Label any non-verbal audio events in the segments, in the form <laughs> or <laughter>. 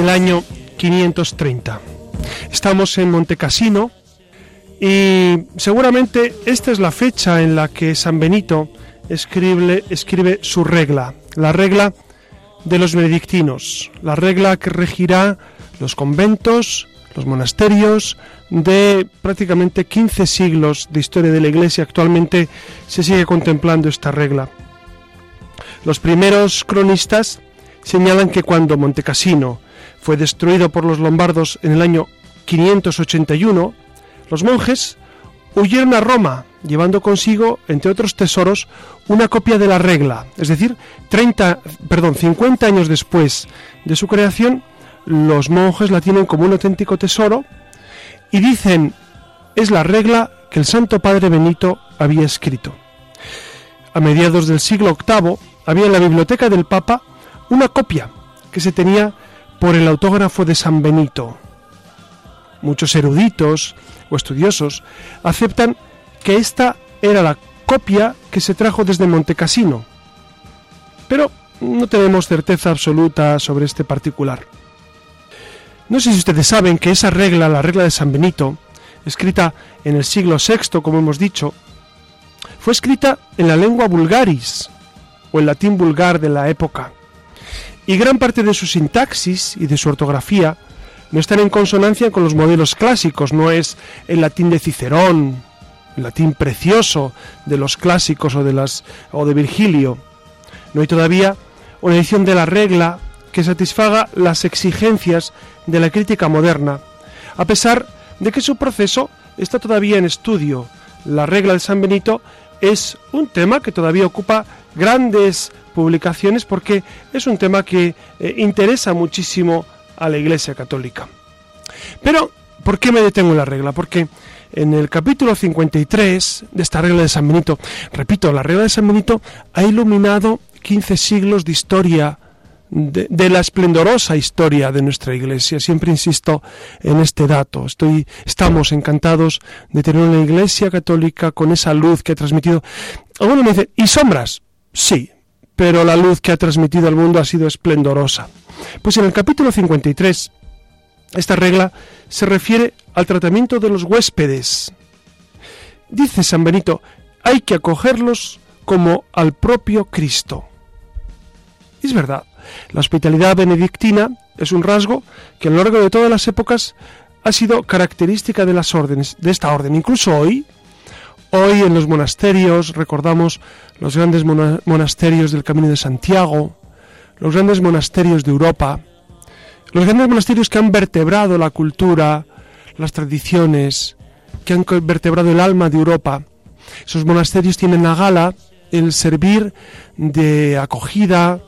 El año 530. Estamos en Montecassino y seguramente esta es la fecha en la que San Benito escribe, su regla, la regla de los benedictinos, la regla que regirá los conventos, los monasterios de prácticamente 15 siglos de historia de la Iglesia. Actualmente se sigue contemplando esta regla. Los primeros cronistas señalan que cuando Montecassino fue destruido por los lombardos en el año 581, los monjes huyeron a Roma, llevando consigo, entre otros tesoros, una copia de la regla, es decir, 30, perdón, 50 años después de su creación, los monjes la tienen como un auténtico tesoro y dicen, es la regla que el Santo Padre Benito había escrito. A mediados del siglo VIII había en la biblioteca del Papa una copia que se tenía por el autógrafo de San Benito. Muchos eruditos o estudiosos aceptan que esta era la copia que se trajo desde Montecassino, pero no tenemos certeza absoluta sobre este particular. No sé si ustedes saben que esa regla, la regla de San Benito, escrita en el siglo VI, como hemos dicho, fue escrita en la lengua vulgaris, o el latín vulgar de la época, y gran parte de su sintaxis y de su ortografía no están en consonancia con los modelos clásicos, no es el latín de Cicerón, el latín precioso de los clásicos o de, las, o de Virgilio. No hay todavía una edición de la regla que satisfaga las exigencias de la crítica moderna, a pesar de que su proceso está todavía en estudio. La regla de San Benito es un tema que todavía ocupa grandes publicaciones porque es un tema que eh, interesa muchísimo a la Iglesia Católica. Pero, ¿por qué me detengo en la regla? Porque en el capítulo 53 de esta regla de San Benito, repito, la regla de San Benito ha iluminado 15 siglos de historia de, la esplendorosa historia de nuestra Iglesia. Siempre insisto en este dato. Estoy, estamos encantados de tener una Iglesia católica con esa luz que ha transmitido. Algunos me dicen, ¿y sombras? Sí, pero la luz que ha transmitido al mundo ha sido esplendorosa. Pues en el capítulo 53, esta regla se refiere al tratamiento de los huéspedes. Dice San Benito, hay que acogerlos como al propio Cristo. Es verdad, la hospitalidad benedictina es un rasgo que a lo largo de todas las épocas ha sido característica de las órdenes, de esta orden. Incluso hoy, hoy en los monasterios recordamos los grandes monasterios del Camino de Santiago, los grandes monasterios de Europa, los grandes monasterios que han vertebrado la cultura, las tradiciones, que han vertebrado el alma de Europa. Esos monasterios tienen la gala el servir de acogida,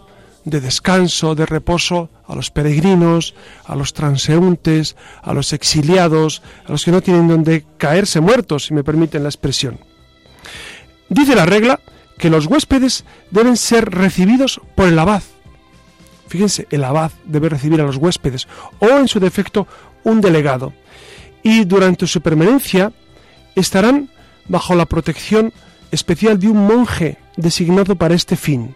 de descanso, de reposo a los peregrinos, a los transeúntes, a los exiliados, a los que no tienen donde caerse muertos, si me permiten la expresión. Dice la regla que los huéspedes deben ser recibidos por el abad. Fíjense, el abad debe recibir a los huéspedes o en su defecto un delegado. Y durante su permanencia estarán bajo la protección especial de un monje designado para este fin.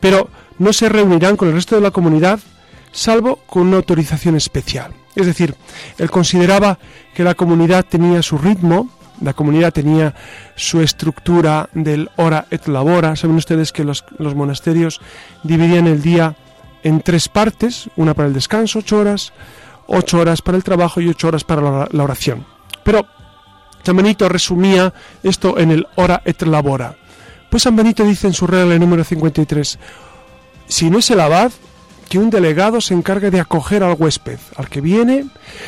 Pero no se reunirán con el resto de la comunidad salvo con una autorización especial. Es decir, él consideraba que la comunidad tenía su ritmo, la comunidad tenía su estructura del hora et labora. Saben ustedes que los, monasterios dividían el día en tres partes, una para el descanso, ocho horas, ocho horas para el trabajo y ocho horas para la, oración. Pero San Benito resumía esto en el hora et labora. Pues San Benito dice en su regla número 53, si no es el abad que un delegado se encargue de acoger al huésped, al que viene,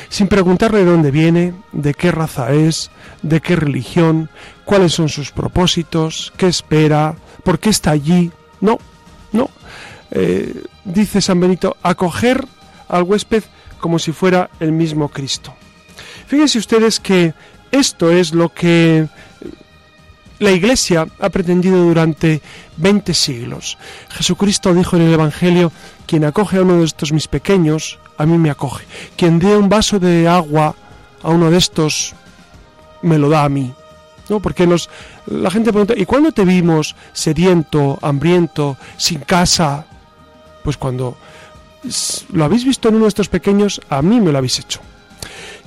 sin preguntarle de dónde viene, de qué raza es, de qué religión, cuáles son sus propósitos, qué espera, por qué está allí. No, no. Eh, dice San Benito, acoger al huésped como si fuera el mismo Cristo. Fíjense ustedes que esto es lo que la Iglesia ha pretendido durante 20 siglos. Jesucristo dijo en el Evangelio, quien acoge a uno de estos mis pequeños, a mí me acoge. Quien dé un vaso de agua a uno de estos, me lo da a mí. ¿No? Porque nos, la gente pregunta, ¿y cuándo te vimos sediento, hambriento, sin casa? Pues cuando lo habéis visto en uno de estos pequeños, a mí me lo habéis hecho.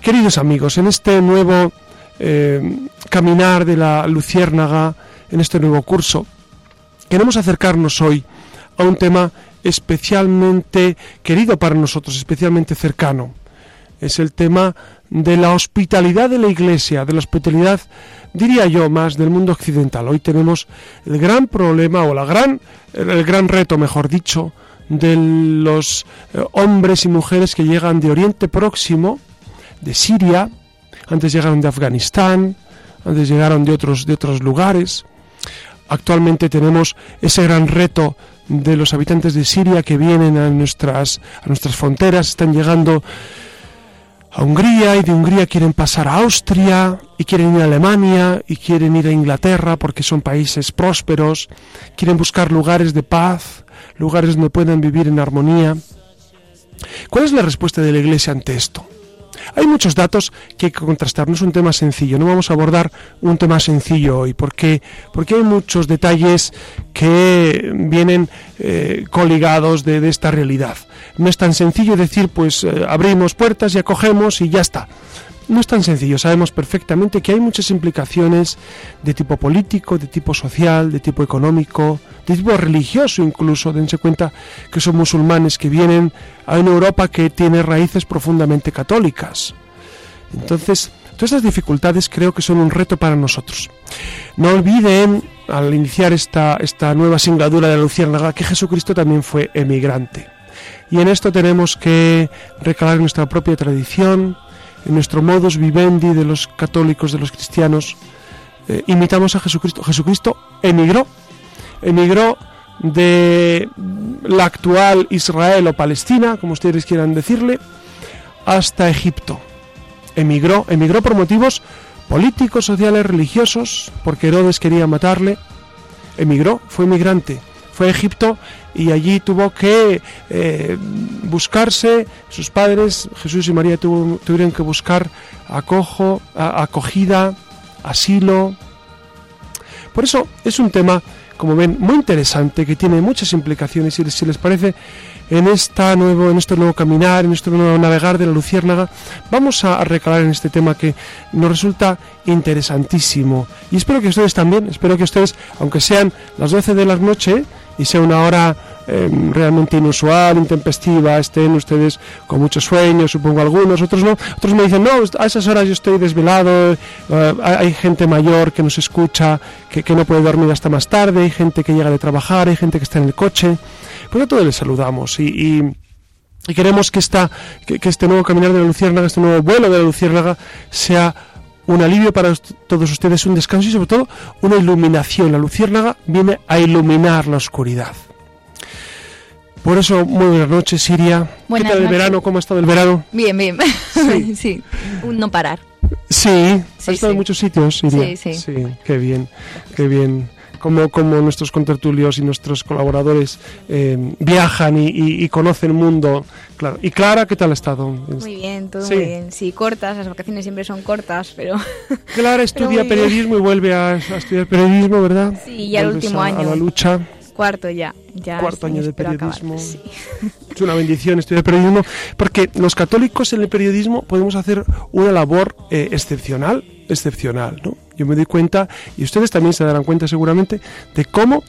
Queridos amigos, en este nuevo eh, caminar de la luciérnaga en este nuevo curso. Queremos acercarnos hoy a un tema especialmente querido para nosotros, especialmente cercano. Es el tema de la hospitalidad de la Iglesia, de la hospitalidad, diría yo, más del mundo occidental. Hoy tenemos el gran problema o la gran, el gran reto, mejor dicho, de los eh, hombres y mujeres que llegan de Oriente Próximo, de Siria, antes llegaron de Afganistán, antes llegaron de otros, de otros lugares. Actualmente tenemos ese gran reto de los habitantes de Siria que vienen a nuestras, a nuestras fronteras, están llegando a Hungría y de Hungría quieren pasar a Austria y quieren ir a Alemania y quieren ir a Inglaterra porque son países prósperos, quieren buscar lugares de paz, lugares donde puedan vivir en armonía. ¿Cuál es la respuesta de la Iglesia ante esto? Hay muchos datos que hay que contrastar, no es un tema sencillo, no vamos a abordar un tema sencillo hoy, porque, porque hay muchos detalles que vienen eh, coligados de, esta realidad. No es tan sencillo decir, pues eh, abrimos puertas y acogemos y ya está. No es tan sencillo, sabemos perfectamente que hay muchas implicaciones de tipo político, de tipo social, de tipo económico, de tipo religioso incluso. Dense cuenta que son musulmanes que vienen a una Europa que tiene raíces profundamente católicas. Entonces, todas estas dificultades creo que son un reto para nosotros. No olviden, al iniciar esta, esta nueva singladura de la Luciérnaga, que Jesucristo también fue emigrante. Y en esto tenemos que recalar nuestra propia tradición, en nuestro modus vivendi de los católicos, de los cristianos, eh, imitamos a Jesucristo. Jesucristo emigró, emigró de la actual Israel o Palestina, como ustedes quieran decirle, hasta Egipto. Emigró, emigró por motivos políticos, sociales, religiosos, porque Herodes quería matarle. Emigró, fue emigrante fue a Egipto y allí tuvo que eh, buscarse, sus padres, Jesús y María, tuvieron que buscar acojo, acogida, asilo. Por eso es un tema, como ven, muy interesante, que tiene muchas implicaciones y si les parece, en, esta nuevo, en este nuevo caminar, en este nuevo navegar de la Luciérnaga, vamos a recalar en este tema que nos resulta interesantísimo. Y espero que ustedes también, espero que ustedes, aunque sean las 12 de la noche, y sea una hora em, realmente inusual, intempestiva, estén ustedes con mucho sueño, supongo algunos, otros no. Otros me dicen, no, a esas horas yo estoy desvelado, eh, hay gente mayor que nos escucha, que, no puede dormir hasta más tarde, hay gente que llega de trabajar, hay gente que está en el coche. Pues a todos les saludamos y, queremos que, esta, que, que este nuevo caminar de la Luciérnaga, este nuevo vuelo de la Luciérnaga sea un alivio para todos ustedes, un descanso y sobre todo una iluminación. La luciérnaga viene a iluminar la oscuridad. Por eso, muy buenas noches, Siria. ¿Qué tal el verano? ¿Cómo ha estado el verano? Bien, bien. Sí, <laughs> un no parar. Sí, ha estado en muchos sitios, Siria. Sí, sí. Sí, qué bien, qué bien como nuestros contertulios y nuestros colaboradores eh, viajan y, conocen el mundo. Claro. ¿Y Clara qué tal ha estado? Muy bien, todo muy bien. Sí, cortas, las vacaciones siempre son cortas, pero... <laughs> Clara estudia periodismo y vuelve a, estudiar periodismo, ¿verdad? Sí, ya el último año. A la lucha. Cuarto ya. ya Cuarto año de periodismo. <laughs> Es una bendición estudiar periodismo, porque los católicos en el periodismo podemos hacer una labor eh, excepcional, excepcional, ¿no? Yo me doy cuenta, y ustedes también se darán cuenta seguramente, de cómo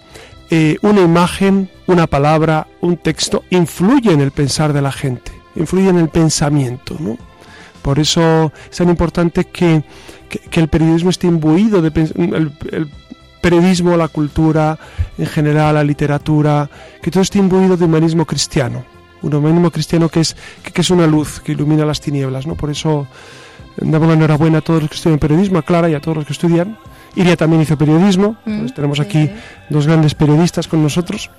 eh, una imagen, una palabra, un texto influye en el pensar de la gente, influye en el pensamiento, ¿no? Por eso es tan importante que, el periodismo esté imbuido de el, periodismo, la cultura, en general, la literatura, que todo esté imbuido de humanismo cristiano. un humanismo cristiano que es, que, es una luz que ilumina las tinieblas, ¿no? Por eso damos la enhorabuena a todos los que estudian periodismo, a Clara y a todos los que estudian. Iria también hizo periodismo, mm, tenemos aquí dos grandes periodistas con nosotros.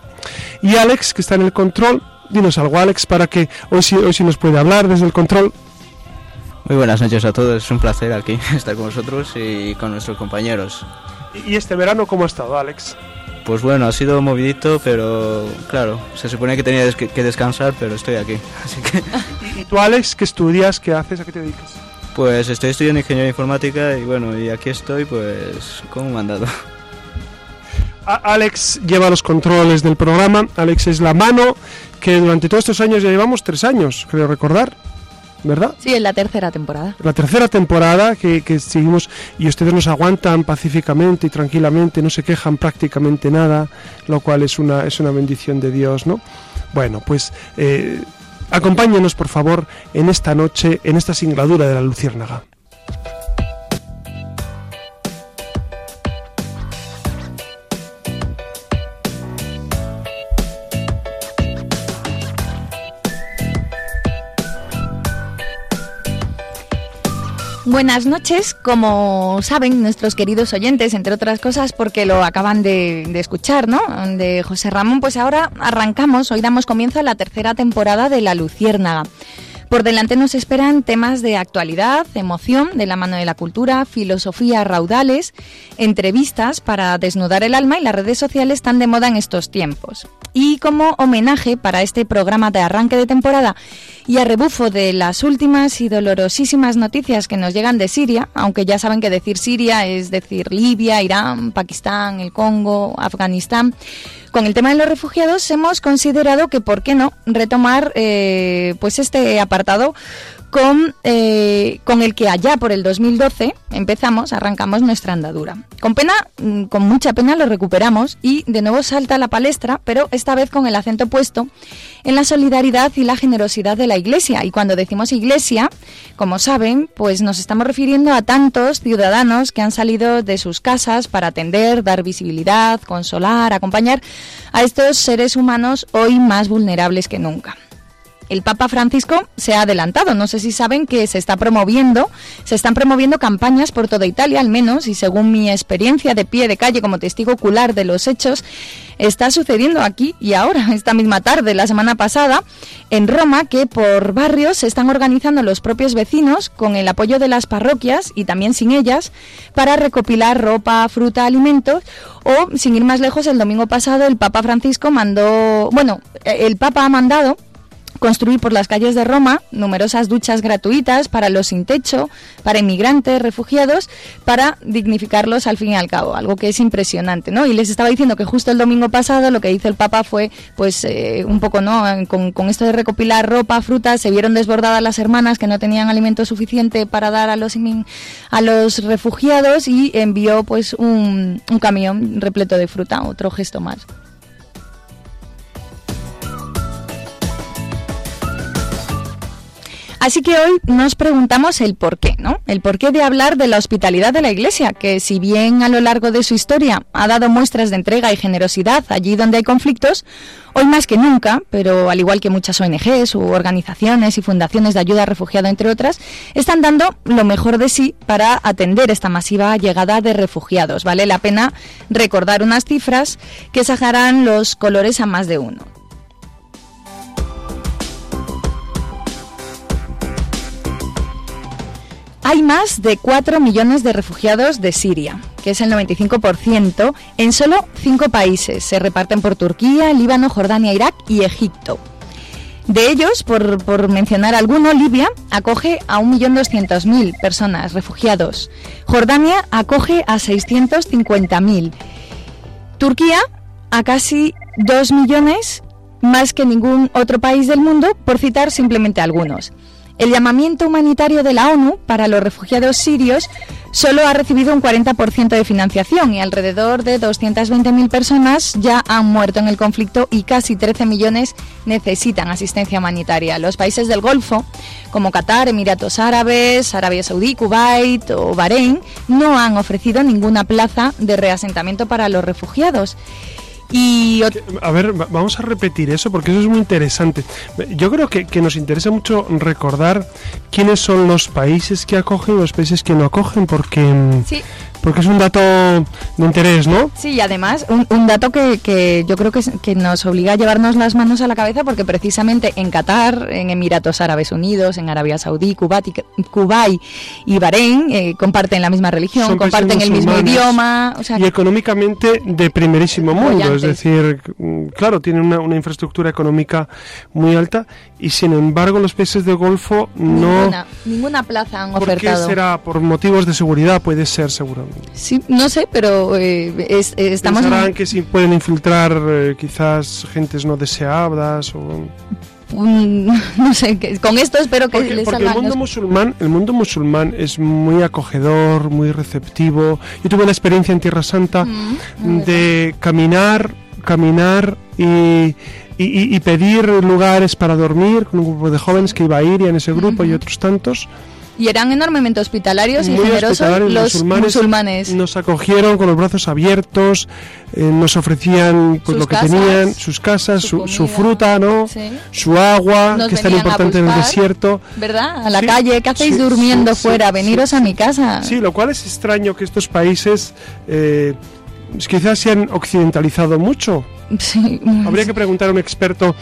Y Alex, que está en el control, dinos algo Alex, para que hoy sí, hoy sí nos puede hablar desde el control. Muy buenas noches a todos, es un placer aquí <laughs> estar con vosotros y con nuestros compañeros. ¿Y este verano cómo ha estado, Alex? Pues bueno, ha sido movidito, pero claro, se supone que tenía que descansar, pero estoy aquí, <laughs> así que... ¿Y tú, Alex, qué estudias, qué haces, a qué te dedicas? Pues estoy estudiando ingeniería informática y bueno, y aquí estoy pues como mandado. Alex lleva los controles del programa, Alex es la mano que durante todos estos años ya llevamos tres años, creo recordar. ¿verdad? Sí, en la tercera temporada. La tercera temporada que, que, seguimos y ustedes nos aguantan pacíficamente y tranquilamente, no se quejan prácticamente nada, lo cual es una, es una bendición de Dios, ¿no? Bueno, pues eh, acompáñenos por favor en esta noche, en esta singladura de la Luciérnaga. Buenas noches, como saben nuestros queridos oyentes, entre otras cosas porque lo acaban de, escuchar, ¿no? De José Ramón, pues ahora arrancamos, hoy damos comienzo a la tercera temporada de La Luciérnaga. Por delante nos esperan temas de actualidad, emoción, de la mano de la cultura, filosofía raudales, entrevistas para desnudar el alma y las redes sociales están de moda en estos tiempos. Y como homenaje para este programa de arranque de temporada y a rebufo de las últimas y dolorosísimas noticias que nos llegan de Siria, aunque ya saben que decir Siria es decir Libia, Irán, Pakistán, el Congo, Afganistán, con el tema de los refugiados hemos considerado que, ¿por qué no?, retomar eh, pues este apartado con, eh, con el que allá por el 2012 empezamos, arrancamos nuestra andadura. Con pena, mm, con mucha pena lo recuperamos y de nuevo salta a la palestra, pero esta vez con el acento puesto en la solidaridad y la generosidad de la Iglesia. Y cuando decimos Iglesia, como saben, pues nos estamos refiriendo a tantos ciudadanos que han salido de sus casas para atender, dar visibilidad, consolar, acompañar a estos seres humanos hoy más vulnerables que nunca el Papa Francisco se ha adelantado. No sé si saben que se está promoviendo, se están promoviendo campañas por toda Italia, al menos, y según mi experiencia de pie de calle como testigo ocular de los hechos, está sucediendo aquí y ahora, <laughs> esta misma tarde, la semana pasada, en Roma, que por barrios se están organizando los propios vecinos con el apoyo de las parroquias y también sin ellas para recopilar ropa, fruta, alimentos o, sin ir más lejos, el domingo pasado el Papa Francisco mandó, bueno, el Papa ha mandado construir por las calles de Roma numerosas duchas gratuitas para los sin techo, para inmigrantes, refugiados, para dignificarlos al fin y al cabo, algo que es impresionante, ¿no? Y les estaba diciendo que justo el domingo pasado lo que hizo el Papa fue, pues, eh, un poco, ¿no? Con, esto de recopilar ropa, frutas, se vieron desbordadas las hermanas que no tenían alimento suficiente para dar a los, a los refugiados y envió, pues, un, un camión repleto de fruta, otro gesto más. Así que hoy nos preguntamos el por qué, ¿no? El porqué de hablar de la hospitalidad de la Iglesia, que si bien a lo largo de su historia ha dado muestras de entrega y generosidad allí donde hay conflictos, hoy más que nunca, pero al igual que muchas ONGs u organizaciones y fundaciones de ayuda a refugiados, entre otras, están dando lo mejor de sí para atender esta masiva llegada de refugiados. Vale la pena recordar unas cifras que sacarán los colores a más de uno. Hay más de 4 millones de refugiados de Siria, que es el 95%, en solo 5 países. Se reparten por Turquía, Líbano, Jordania, Irak y Egipto. De ellos, por, mencionar alguno, Libia acoge a 1.200.000 personas refugiados. Jordania acoge a 650.000. Turquía a casi 2 millones, más que ningún otro país del mundo, por citar simplemente algunos. El llamamiento humanitario de la ONU para los refugiados sirios solo ha recibido un 40% de financiación y alrededor de 220.000 personas ya han muerto en el conflicto y casi 13 millones necesitan asistencia humanitaria. Los países del Golfo, como Qatar, Emiratos Árabes, Arabia Saudí, Kuwait o Bahrein, no han ofrecido ninguna plaza de reasentamiento para los refugiados. Y a ver, vamos a repetir eso porque eso es muy interesante. Yo creo que, que, nos interesa mucho recordar quiénes son los países que acogen y los países que no acogen porque mm, sí porque es un dato de interés, ¿no? Sí, y además un, dato que, que, yo creo que, que, nos obliga a llevarnos las manos a la cabeza porque precisamente en Qatar, en Emiratos Árabes Unidos, en Arabia Saudí, Kuwait, y Bahrein eh, comparten la misma religión, comparten el mismo idioma. y económicamente de primerísimo mundo, es decir, mm, claro, tienen una, una, infraestructura económica muy alta y sin embargo los países del Golfo no... Ninguna, ninguna plaza han ¿Por ofertado. qué será? Por motivos de seguridad puede ser seguro. Sí, no sé, pero eh, es, estamos... Pensarán que si pueden infiltrar eh, quizás gentes no deseadas o... <laughs> no sé, con esto espero que porque, les porque el mundo musulmán el mundo musulmán es muy acogedor muy receptivo yo tuve la experiencia en Tierra Santa mm, de caminar caminar y, y, pedir lugares para dormir con un grupo de jóvenes que iba a ir y en ese grupo y otros tantos y eran enormemente hospitalarios y generosos los, musulmanes, Nos acogieron con los brazos abiertos, eh, nos ofrecían pues, lo que tenían, sus casas, su, fruta, ¿no? Su agua, que es tan importante en el desierto. ¿Verdad? A la calle, ¿qué hacéis durmiendo fuera? Veniros a mi casa. Sí, lo cual es extraño que estos países eh, quizás se han occidentalizado mucho Habría que preguntar a un experto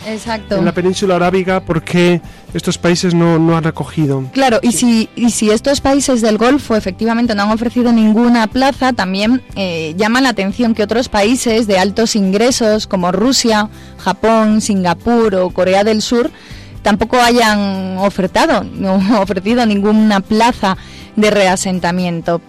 en la península arábiga por qué estos países no, no han acogido. Claro, y, si, y si estos países del Golfo efectivamente no han ofrecido ninguna plaza, también eh, llama la atención que otros países de altos ingresos como Rusia, Japón, Singapur o Corea del Sur tampoco hayan ofertado, no <laughs> ofrecido ninguna plaza de reasentamiento.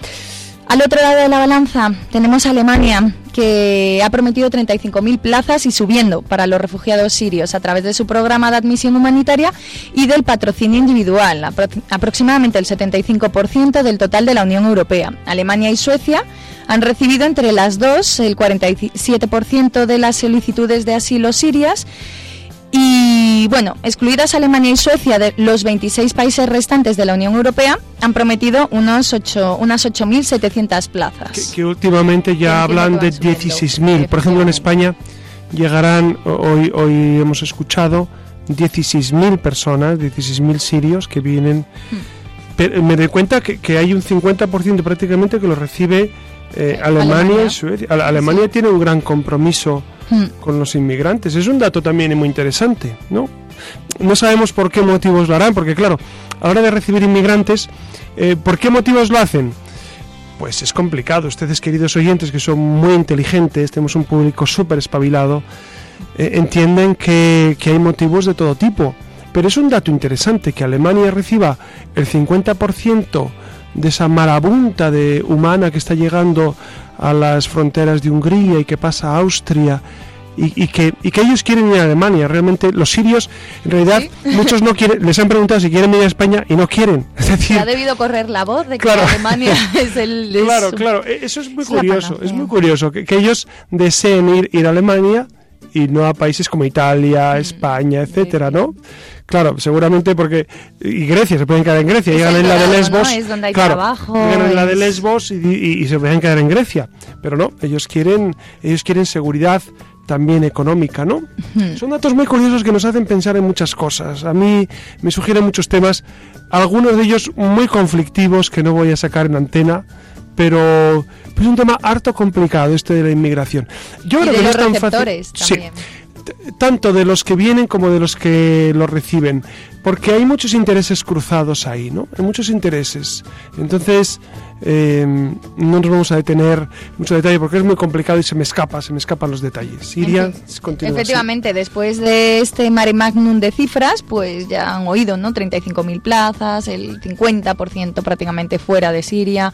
Al otro lado de la balanza tenemos Alemania, que ha prometido 35.000 plazas y subiendo para los refugiados sirios a través de su programa de admisión humanitaria y del patrocinio individual, aproximadamente el 75% del total de la Unión Europea. Alemania y Suecia han recibido entre las dos el 47% de las solicitudes de asilo sirias y bueno, excluidas Alemania y Suecia de los 26 países restantes de la Unión Europea, han prometido unos 8, unas 8.700 plazas. Que, últimamente ya hablan de 16.000. Por ejemplo, en España llegarán, hoy, hoy hemos escuchado, 16.000 personas, 16.000 sirios que vienen. Hmm. Pero me doy cuenta que, que hay un 50% prácticamente que lo recibe eh, Alemania, y Suecia. Alemania tiene un gran compromiso Hmm. con los inmigrantes. Es un dato también muy interesante, ¿no? No sabemos por qué motivos lo harán, porque claro, a la hora de recibir inmigrantes, eh, ¿por qué motivos lo hacen? Pues es complicado. Ustedes, queridos oyentes, que son muy inteligentes, tenemos un público súper espabilado, eh, entienden que, que hay motivos de todo tipo. Pero es un dato interesante que Alemania reciba el 50% de esa marabunta de humana que está llegando a las fronteras de Hungría y que pasa a Austria y, que, y que ellos quieren ir a Alemania. Realmente los sirios, en realidad, <laughs> muchos no quieren, les han preguntado si quieren ir a España y no quieren. <laughs> Es decir, ha debido correr la voz de que Alemania <laughs> es el... claro, claro, e, eso es muy curioso, es muy curioso, que, ellos deseen ir, ir a Alemania y no a países como Italia, mm, España, etcétera, ¿no? Claro, seguramente porque y Grecia se pueden quedar en Grecia, llegan en la de Lesbos, claro, llegan en la de Lesbos y, se pueden quedar en Grecia, pero no, ellos quieren ellos quieren seguridad también económica, ¿no? Son datos muy curiosos que nos hacen pensar en muchas cosas. A mí me sugieren muchos temas, algunos de ellos muy conflictivos que no voy a sacar en antena, pero es un tema harto complicado este de la inmigración. Yo creo que no es tan fácil. Sí, tanto de los que vienen como de los que lo reciben, porque hay muchos intereses cruzados ahí, ¿no? Hay muchos intereses. Entonces, Em, no nos vamos a detener mucho detalle porque es muy complicado y se me escapa, se me escapan los detalles. Siria Efectivamente, después de este mare magnum de cifras, pues ya han oído, ¿no? 35.000 plazas, el 50% prácticamente fuera de Siria.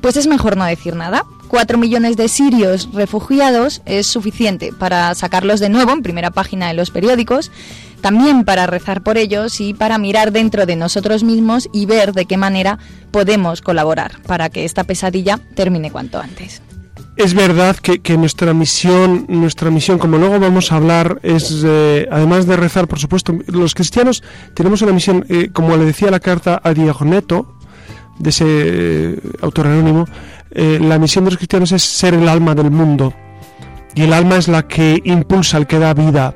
Pues es mejor no decir nada. 4 millones de sirios refugiados es suficiente para sacarlos de nuevo en primera página de los periódicos también para rezar por ellos y para mirar dentro de nosotros mismos y ver de qué manera podemos colaborar para que esta pesadilla termine cuanto antes. Es verdad que, nuestra misión, nuestra misión, como luego vamos a hablar, es eh, además de rezar, por supuesto, los cristianos tenemos una misión, eh, como le decía la carta a Diagoneto, de ese eh, autor anónimo, la misión de los cristianos es ser el alma del mundo y el alma es la que impulsa, el que da vida.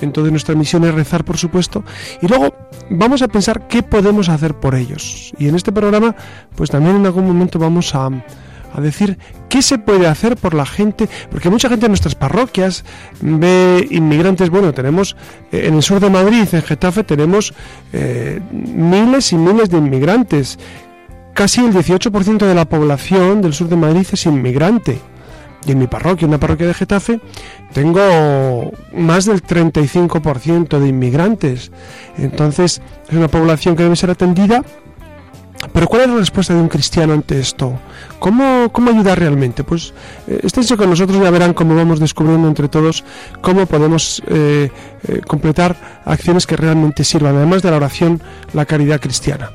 Entonces nuestra misión es rezar, por supuesto, y luego vamos a pensar qué podemos hacer por ellos. Y en este programa, pues también en algún momento vamos a, a decir qué se puede hacer por la gente, porque mucha gente en nuestras parroquias ve inmigrantes, bueno, tenemos eh, en el sur de Madrid, en Getafe, tenemos eh, miles y miles de inmigrantes. Casi el 18% de la población del sur de Madrid es inmigrante. Y en mi parroquia, una parroquia de Getafe, tengo más del 35% de inmigrantes. Entonces, es una población que debe ser atendida pero ¿cuál es la respuesta de un cristiano ante esto? ¿Cómo, cómo ayudar realmente? Pues eh, esténse con nosotros, ya verán cómo vamos descubriendo entre todos cómo podemos eh, eh, completar acciones que realmente sirvan, además de la oración, la caridad cristiana.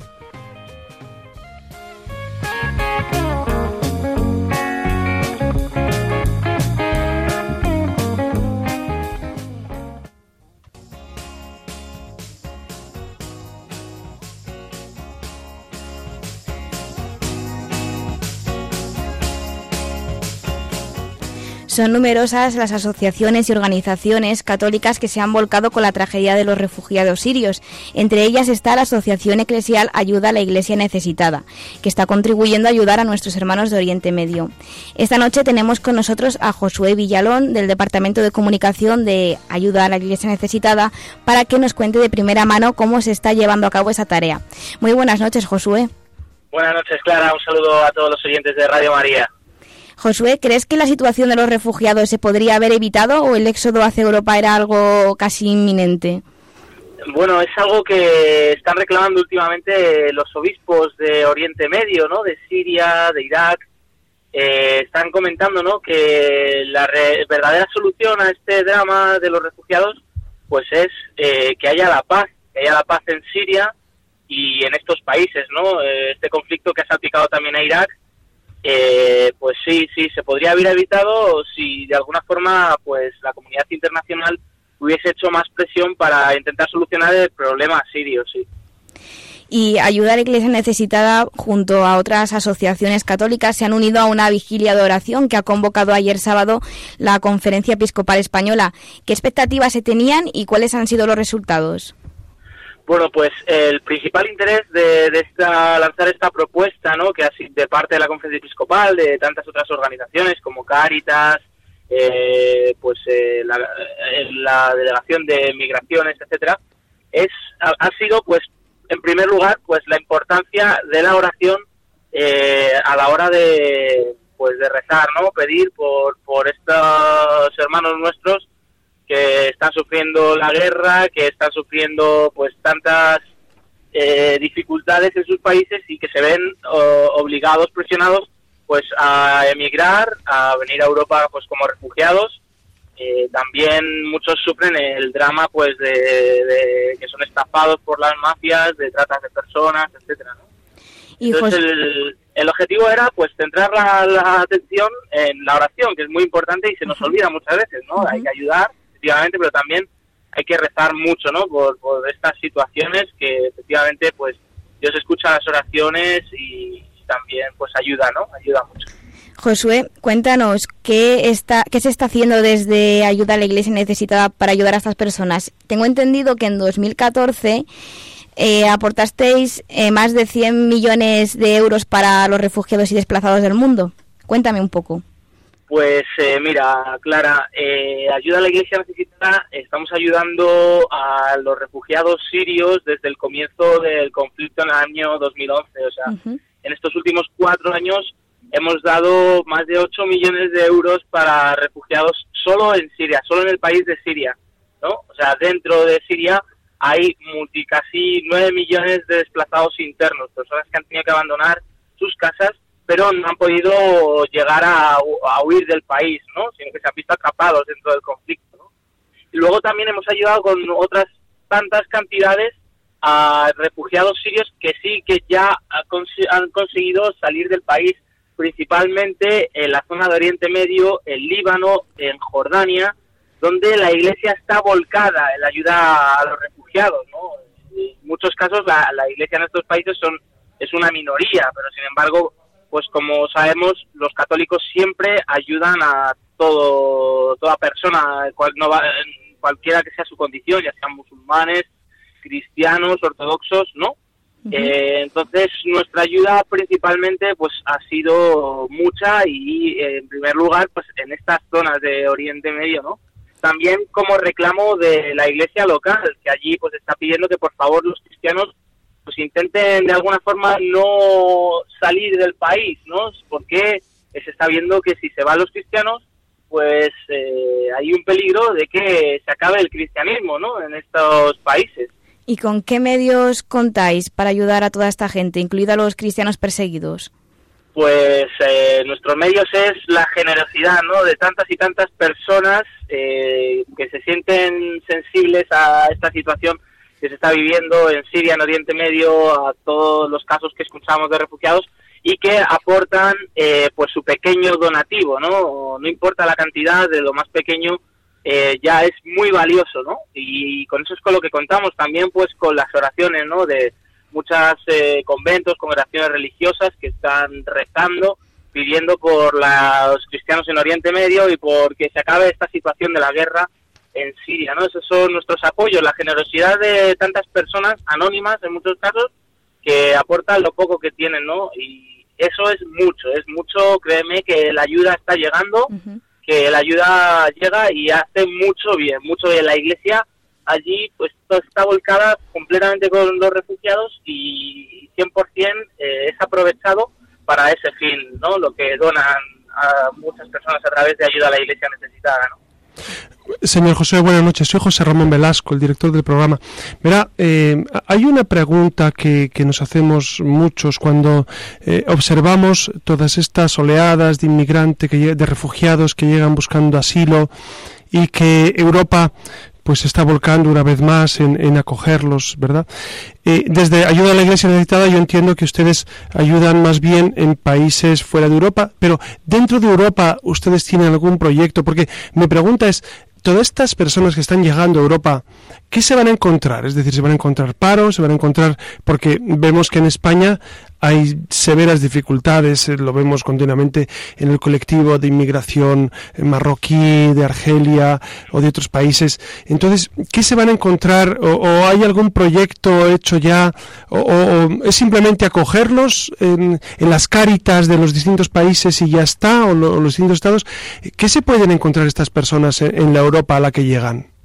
Son numerosas las asociaciones y organizaciones católicas que se han volcado con la tragedia de los refugiados sirios. Entre ellas está la Asociación Eclesial Ayuda a la Iglesia Necesitada, que está contribuyendo a ayudar a nuestros hermanos de Oriente Medio. Esta noche tenemos con nosotros a Josué Villalón, del Departamento de Comunicación de Ayuda a la Iglesia Necesitada, para que nos cuente de primera mano cómo se está llevando a cabo esa tarea. Muy buenas noches, Josué. Buenas noches, Clara. Un saludo a todos los oyentes de Radio María. Josué, ¿crees que la situación de los refugiados se podría haber evitado o el éxodo hacia Europa era algo casi inminente? Bueno, es algo que están reclamando últimamente los obispos de Oriente Medio, ¿no? De Siria, de Irak. Eh, están comentando, ¿no? Que la verdadera solución a este drama de los refugiados, pues es eh, que haya la paz, que haya la paz en Siria y en estos países, ¿no? Eh, este conflicto que ha salpicado también a Irak eh, pues sí, sí, se podría haber evitado si de alguna forma pues la comunidad internacional hubiese hecho más presión para intentar solucionar el problema sirio, sí. Y ayudar a la Iglesia Necesitada junto a otras asociaciones católicas se han unido a una vigilia de oración que ha convocado ayer sábado la Conferencia Episcopal Española. ¿Qué expectativas se tenían y cuáles han sido los resultados? Bueno, pues el principal interés de, esta, lanzar esta propuesta, ¿no? que sido de parte de la Conferencia Episcopal, de tantas otras organizaciones como Cáritas, eh, pues eh, eh, la, Delegación de Migraciones, etcétera, es ha, sido, pues, en primer lugar, pues la importancia de la oración a la hora de, pues, de rezar, ¿no? Pedir por por estos hermanos nuestros que están sufriendo la guerra, que están sufriendo pues tantas eh, dificultades en sus países y que se ven obligados, presionados pues a emigrar, a venir a Europa pues como refugiados. Eh, también muchos sufren el drama pues de, que son estafados por las mafias, de tratas de personas, etcétera. Entonces el, el, objetivo era pues centrar la, atención en la oración, que es muy importante y se nos olvida muchas veces, ¿no? Hay que ayudar efectivamente, pero también hay que rezar mucho, ¿no? Por, estas situaciones que efectivamente, pues, Dios escucha las oraciones y, también, pues, ayuda, ¿no? Ayuda mucho. Josué, cuéntanos qué está, qué se está haciendo desde Ayuda a la Iglesia Necesitada para ayudar a estas personas. Tengo entendido que en 2014 eh, aportasteis eh, más de 100 millones de euros para los refugiados y desplazados del mundo. Cuéntame un poco. Pues eh, mira, Clara, eh, ayuda a la Iglesia necesitada. Estamos ayudando a los refugiados sirios desde el comienzo del conflicto en el año 2011. O sea, en estos últimos cuatro años hemos dado más de 8 millones de euros para refugiados solo en Siria, solo en el país de Siria. ¿no? O sea, dentro de Siria hay multi, casi 9 millones de desplazados internos, personas que han tenido que abandonar sus casas pero no han podido llegar a, huir del país, ¿no? sino que se han visto atrapados dentro del conflicto. Y luego también hemos ayudado con otras tantas cantidades a refugiados sirios que sí que ya han conseguido salir del país, principalmente en la zona de Oriente Medio, en Líbano, en Jordania, donde la Iglesia está volcada en la ayuda a los refugiados. ¿no? En muchos casos la, la Iglesia en estos países son es una minoría, pero sin embargo pues como sabemos, los católicos siempre ayudan a todo toda persona, cual, no va, cualquiera que sea su condición, ya sean musulmanes, cristianos, ortodoxos, ¿no? Eh, entonces nuestra ayuda principalmente pues ha sido mucha y en primer lugar pues en estas zonas de Oriente Medio, ¿no? También como reclamo de la iglesia local, que allí pues está pidiendo que por favor los cristianos pues intenten de alguna forma no salir del país, ¿no? Porque se está viendo que si se van los cristianos pues eh, hay un peligro de que se acabe el cristianismo, ¿no? En estos países. ¿Y con qué medios contáis para ayudar a toda esta gente, incluida a los cristianos perseguidos? Pues eh, nuestros medios es la generosidad ¿no? de tantas y tantas personas eh, que se sienten sensibles a esta situación que se está viviendo en Siria, en Oriente Medio, a todos los casos que escuchamos de refugiados y que aportan eh, pues su pequeño donativo, ¿no? No importa la cantidad, de lo más pequeño eh, ya es muy valioso, ¿no? Y con eso es con lo que contamos también, pues con las oraciones, ¿no? De muchas eh, conventos, congregaciones religiosas que están rezando, pidiendo por los cristianos en Oriente Medio y por que se acabe esta situación de la guerra en Siria, ¿no? Esos son nuestros apoyos, la generosidad de tantas personas anónimas en muchos casos que aportan lo poco que tienen, ¿no? Y eso es mucho, es mucho, créeme que la ayuda está llegando que la ayuda llega y hace mucho bien, mucho bien. La iglesia allí pues está volcada completamente con los refugiados y 100% eh, es aprovechado para ese fin, ¿no? Lo que donan a muchas personas a través de ayuda a la iglesia necesitada, ¿no? Señor José, buenas noches. Soy José Ramón Velasco, el director del programa. Verá, eh, hay una pregunta que, nos hacemos muchos cuando eh, observamos todas estas oleadas de inmigrantes, que, de refugiados que llegan buscando asilo y que Europa pues se está volcando una vez más en, acogerlos, ¿verdad? Eh, desde Ayuda a la Iglesia Necesitada yo entiendo que ustedes ayudan más bien en países fuera de Europa, pero dentro de Europa ustedes tienen algún proyecto, porque mi pregunta es, todas estas personas que están llegando a Europa, ¿qué se van a encontrar? Es decir, se van a encontrar paros, se van a encontrar, porque vemos que en España hay severas dificultades, eh, lo vemos continuamente en el colectivo de inmigración marroquí, de Argelia o de otros países. Entonces, ¿qué se van a encontrar? ¿O, hay algún proyecto hecho ya? O, es simplemente acogerlos en, las cáritas de los distintos países y ya está? ¿O, los distintos estados? ¿Qué se pueden encontrar estas personas en la Europa a la que llegan?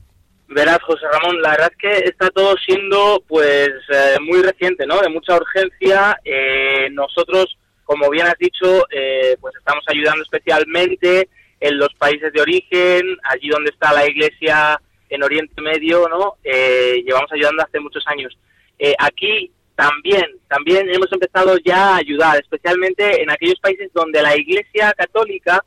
Verás, José Ramón, la verdad es que está todo siendo pues eh, muy reciente, ¿no? De mucha urgencia. Eh, nosotros, como bien has dicho, eh, pues estamos ayudando especialmente en los países de origen, allí donde está la Iglesia en Oriente Medio, ¿no? llevamos ayudando hace muchos años. aquí también, también hemos empezado ya a ayudar, especialmente en aquellos países donde la Iglesia Católica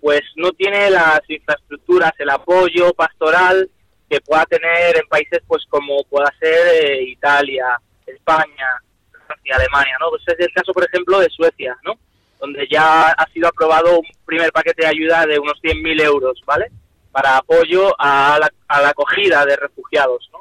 pues no tiene las infraestructuras, el apoyo pastoral que pueda tener en países pues como pueda ser eh, Italia, España, Francia, Alemania, ¿no? Pues es el caso, por ejemplo, de Suecia, ¿no? Donde ya ha sido aprobado un primer paquete de ayuda de unos 100.000 euros, ¿vale? Para apoyo a la, a la acogida de refugiados, ¿no?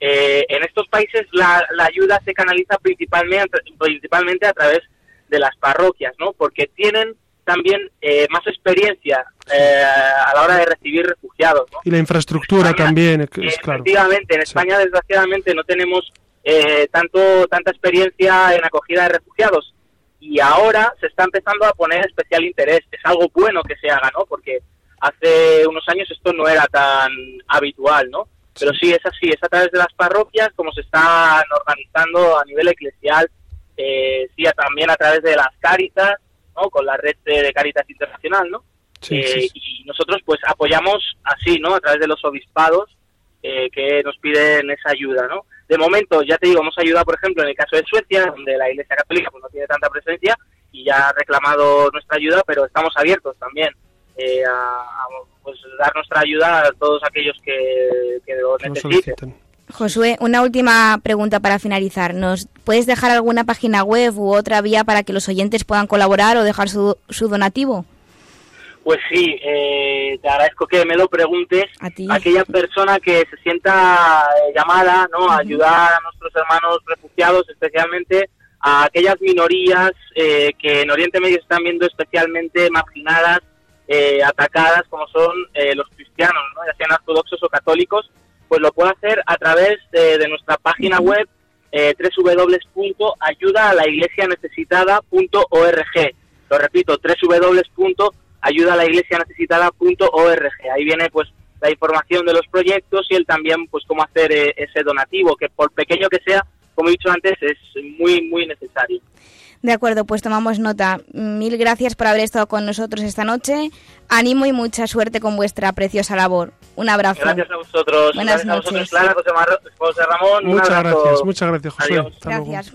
Eh, en estos países la, la, ayuda se canaliza principalmente, principalmente a través de las parroquias, ¿no? Porque tienen también eh, más experiencia eh, a la hora de recibir refugiados. Y la infraestructura también, es Efectivamente, en España desgraciadamente no tenemos eh, tanto tanta experiencia en acogida de refugiados y ahora se está empezando a poner especial interés. Es algo bueno que se haga, ¿no? Porque hace unos años esto no era tan habitual, ¿no? Pero sí, es así, es a través de las parroquias como se están organizando a nivel eclesial, eh, sí, también a través de las cáritas, ¿no? Con la red de, Caritas Internacional, ¿no? Eh, y nosotros pues apoyamos así, ¿no? A través de los obispados eh, que nos piden esa ayuda, ¿no? De momento, ya te digo, hemos ayudado, por ejemplo, en el caso de Suecia, donde la Iglesia Católica pues, no tiene tanta presencia y ya ha reclamado nuestra ayuda, pero estamos abiertos también eh, a, pues, dar nuestra ayuda a todos aquellos que, que lo necesiten. Josué, una última pregunta para finalizar. ¿Nos puedes dejar alguna página web u otra vía para que los oyentes puedan colaborar o dejar su, su donativo? Pues sí, eh, te agradezco que me lo preguntes. A Aquella persona que se sienta eh, llamada ¿no? a ayudar a nuestros hermanos refugiados, especialmente a aquellas minorías eh, que en Oriente Medio están viendo especialmente marginadas eh, atacadas como son eh, los cristianos, ¿no? ya sean ortodoxos o católicos, pues lo puede hacer a través de, nuestra página web eh, www.ayudaalaiglesianecesitada.org. Lo repito, www.ayudaalaiglesianecesitada.org. Ahí viene pues la información de los proyectos y el también pues cómo hacer eh, ese donativo, que por pequeño que sea, como he dicho antes, es muy, muy necesario. De acuerdo, pues tomamos nota. Mil gracias por haber estado con nosotros esta noche. Ánimo y mucha suerte con vuestra preciosa labor. Un abrazo. Gracias a vosotros. Buenas gracias noches. a vosotros, Clara, José, Ramón. Muchas gracias, muchas gracias, José. Adiós. Gracias.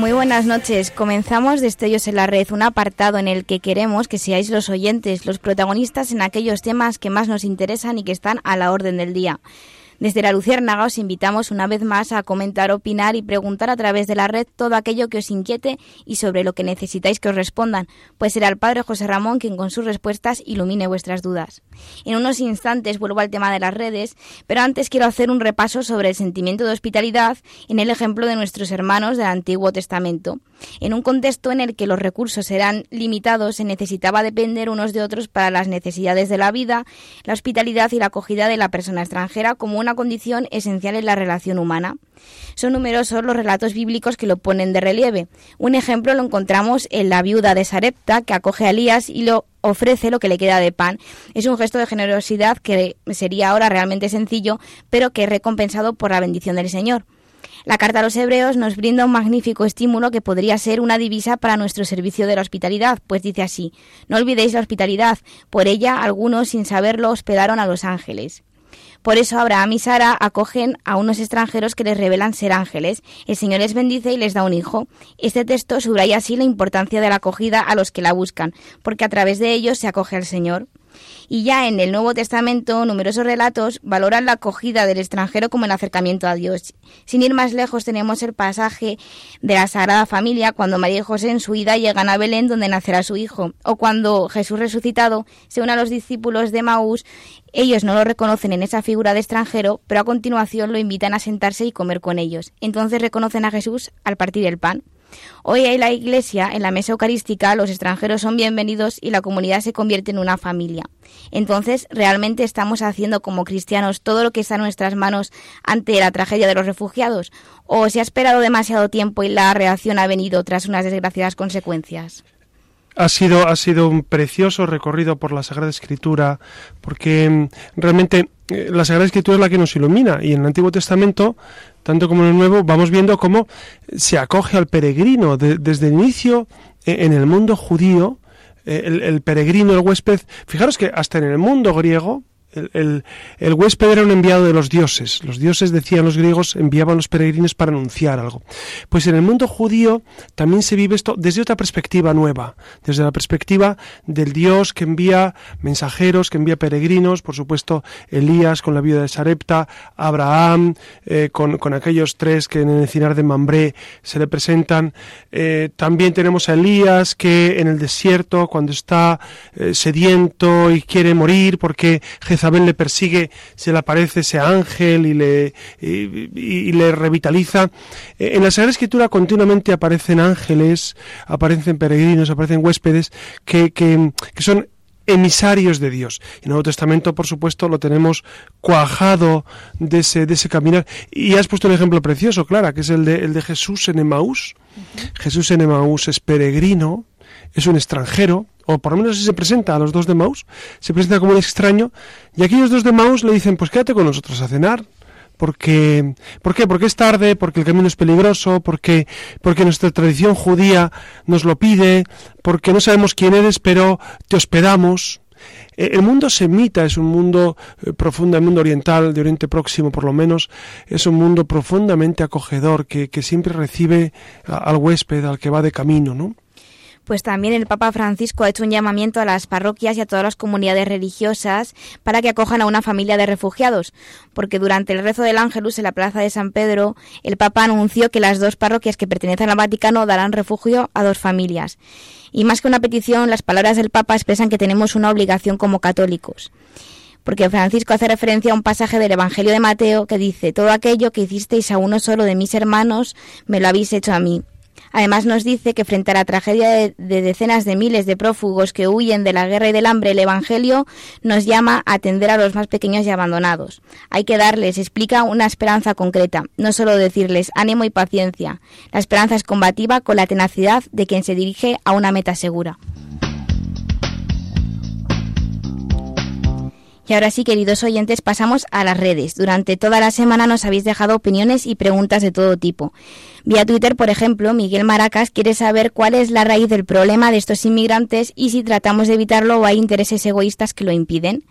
Muy buenas noches. Comenzamos Destellos en la Red, un apartado en el que queremos que seáis los oyentes, los protagonistas en aquellos temas que más nos interesan y que están a la orden del día. Desde la Luciérnaga os invitamos una vez más a comentar, opinar y preguntar a través de la red todo aquello que os inquiete y sobre lo que necesitáis que os respondan, pues será el Padre José Ramón quien con sus respuestas ilumine vuestras dudas. En unos instantes vuelvo al tema de las redes, pero antes quiero hacer un repaso sobre el sentimiento de hospitalidad en el ejemplo de nuestros hermanos del Antiguo Testamento. En un contexto en el que los recursos eran limitados, se necesitaba depender unos de otros para las necesidades de la vida, la hospitalidad y la acogida de la persona extranjera como una condición esencial en la relación humana. Son numerosos los relatos bíblicos que lo ponen de relieve. Un ejemplo lo encontramos en la viuda de Sarepta, que acoge a Elías y lo ofrece lo que le queda de pan. Es un gesto de generosidad que sería ahora realmente sencillo, pero que es recompensado por la bendición del Señor. La carta a los hebreos nos brinda un magnífico estímulo que podría ser una divisa para nuestro servicio de la hospitalidad, pues dice así, no olvidéis la hospitalidad, por ella algunos sin saberlo hospedaron a los ángeles. Por eso Abraham y Sara acogen a unos extranjeros que les revelan ser ángeles. El Señor les bendice y les da un hijo. Este texto subraya así la importancia de la acogida a los que la buscan, porque a través de ellos se acoge al Señor. Y ya en el Nuevo Testamento, numerosos relatos valoran la acogida del extranjero como el acercamiento a Dios. Sin ir más lejos, tenemos el pasaje de la Sagrada Familia, cuando María y José en su ida llegan a Belén, donde nacerá su hijo, o cuando Jesús resucitado se une a los discípulos de Maús. Ellos no lo reconocen en esa figura de extranjero, pero a continuación lo invitan a sentarse y comer con ellos. Entonces reconocen a Jesús al partir el pan. Hoy en la Iglesia, en la mesa eucarística, los extranjeros son bienvenidos y la comunidad se convierte en una familia. Entonces, ¿realmente estamos haciendo como cristianos todo lo que está en nuestras manos ante la tragedia de los refugiados? ¿O se ha esperado demasiado tiempo y la reacción ha venido tras unas desgraciadas consecuencias? Ha sido, ha sido un precioso recorrido por la Sagrada Escritura, porque mm, realmente eh, la Sagrada Escritura es la que nos ilumina y en el Antiguo Testamento, tanto como en el Nuevo, vamos viendo cómo se acoge al peregrino desde el inicio eh, en el mundo judío, eh, el, peregrino, el huésped. Fijaros que hasta en el mundo griego, el, huésped era un enviado de los dioses. Los dioses, decían los griegos, enviaban a los peregrinos para anunciar algo. Pues en el mundo judío también se vive esto desde otra perspectiva nueva, desde la perspectiva del Dios que envía mensajeros, que envía peregrinos, por supuesto Elías con la vida de Sarepta, Abraham eh, con, aquellos tres que en el encinar de Mambré se le presentan. Eh, también tenemos a Elías que en el desierto, cuando está eh, sediento y quiere morir porque Jezabel le persigue, se le aparece ese ángel y le, y, le revitaliza. Eh, en la Sagrada Escritura continuamente aparecen ángeles, aparecen peregrinos, aparecen huéspedes que, que, que son emisarios de Dios. En el Nuevo Testamento, por supuesto, lo tenemos cuajado de ese, de ese caminar. Y has puesto un ejemplo precioso, Clara, que es el de, el de Jesús en Emaús. Jesús en Emaús es peregrino, es un extranjero, o por lo menos así se presenta a los dos de Maús, se presenta como un extraño, y aquellos dos de Maús le dicen, pues quédate con nosotros a cenar, porque ¿por qué? Porque es tarde, porque el camino es peligroso, porque porque nuestra tradición judía nos lo pide, porque no sabemos quién eres, pero te hospedamos. Eh, el mundo semita es un mundo eh, profundo, el mundo oriental, de Oriente Próximo por lo menos, es un mundo profundamente acogedor que siempre recibe al huésped, al que va de camino, ¿no? Pues también el Papa Francisco ha hecho un llamamiento a las parroquias y a todas las comunidades religiosas para que acojan a una familia de refugiados, porque durante el rezo del Ángelus en la Plaza de San Pedro, el Papa anunció que las dos parroquias que pertenecen al Vaticano darán refugio a dos familias. Y más que una petición, las palabras del Papa expresan que tenemos una obligación como católicos porque Francisco hace referencia a un pasaje del Evangelio de Mateo que dice, todo aquello que hicisteis a uno solo de mis hermanos, me lo habéis hecho a mí. Además nos dice que frente a la tragedia de, decenas de miles de prófugos que huyen de la guerra y del hambre, el Evangelio nos llama a atender a los más pequeños y abandonados. Hay que darles, explica, una esperanza concreta, no solo decirles ánimo y paciencia. La esperanza es combativa con la tenacidad de quien se dirige a una meta segura. Y ahora sí, queridos oyentes, pasamos a las redes. Durante toda la semana nos habéis dejado opiniones y preguntas de todo tipo. Vía Twitter, por ejemplo, Miguel Maracas quiere saber cuál es la raíz del problema de estos inmigrantes y si tratamos de evitarlo o hay intereses egoístas que lo impiden.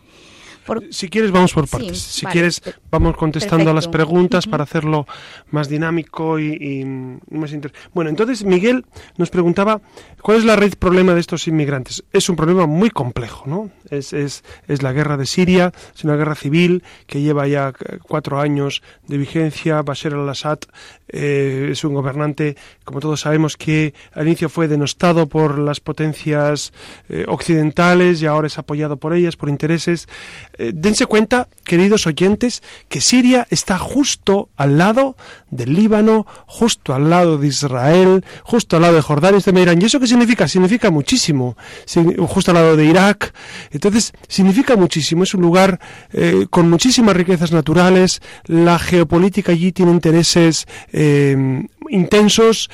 Si quieres, vamos por partes. si quieres, vamos contestando a las preguntas para hacerlo más dinámico y, más interesante. Bueno, entonces Miguel nos preguntaba cuál es la raíz problema de estos inmigrantes. Es un problema muy complejo, ¿no? Es, es, es la guerra de Siria, es una guerra civil que lleva ya cuatro años de vigencia. Bashar al-Assad eh, es un gobernante, como todos sabemos, que al inicio fue denostado por las potencias eh, occidentales y ahora es apoyado por ellas, por intereses. Eh, dense cuenta, queridos oyentes, que Siria está justo al lado del Líbano, justo al lado de Israel, justo al lado de Jordania. Ustedes me dirán, ¿y eso qué significa? Significa muchísimo. Justo al lado de Irak. Entonces, significa muchísimo. Es un lugar con muchísimas riquezas naturales. La geopolítica allí tiene intereses eh, intensos.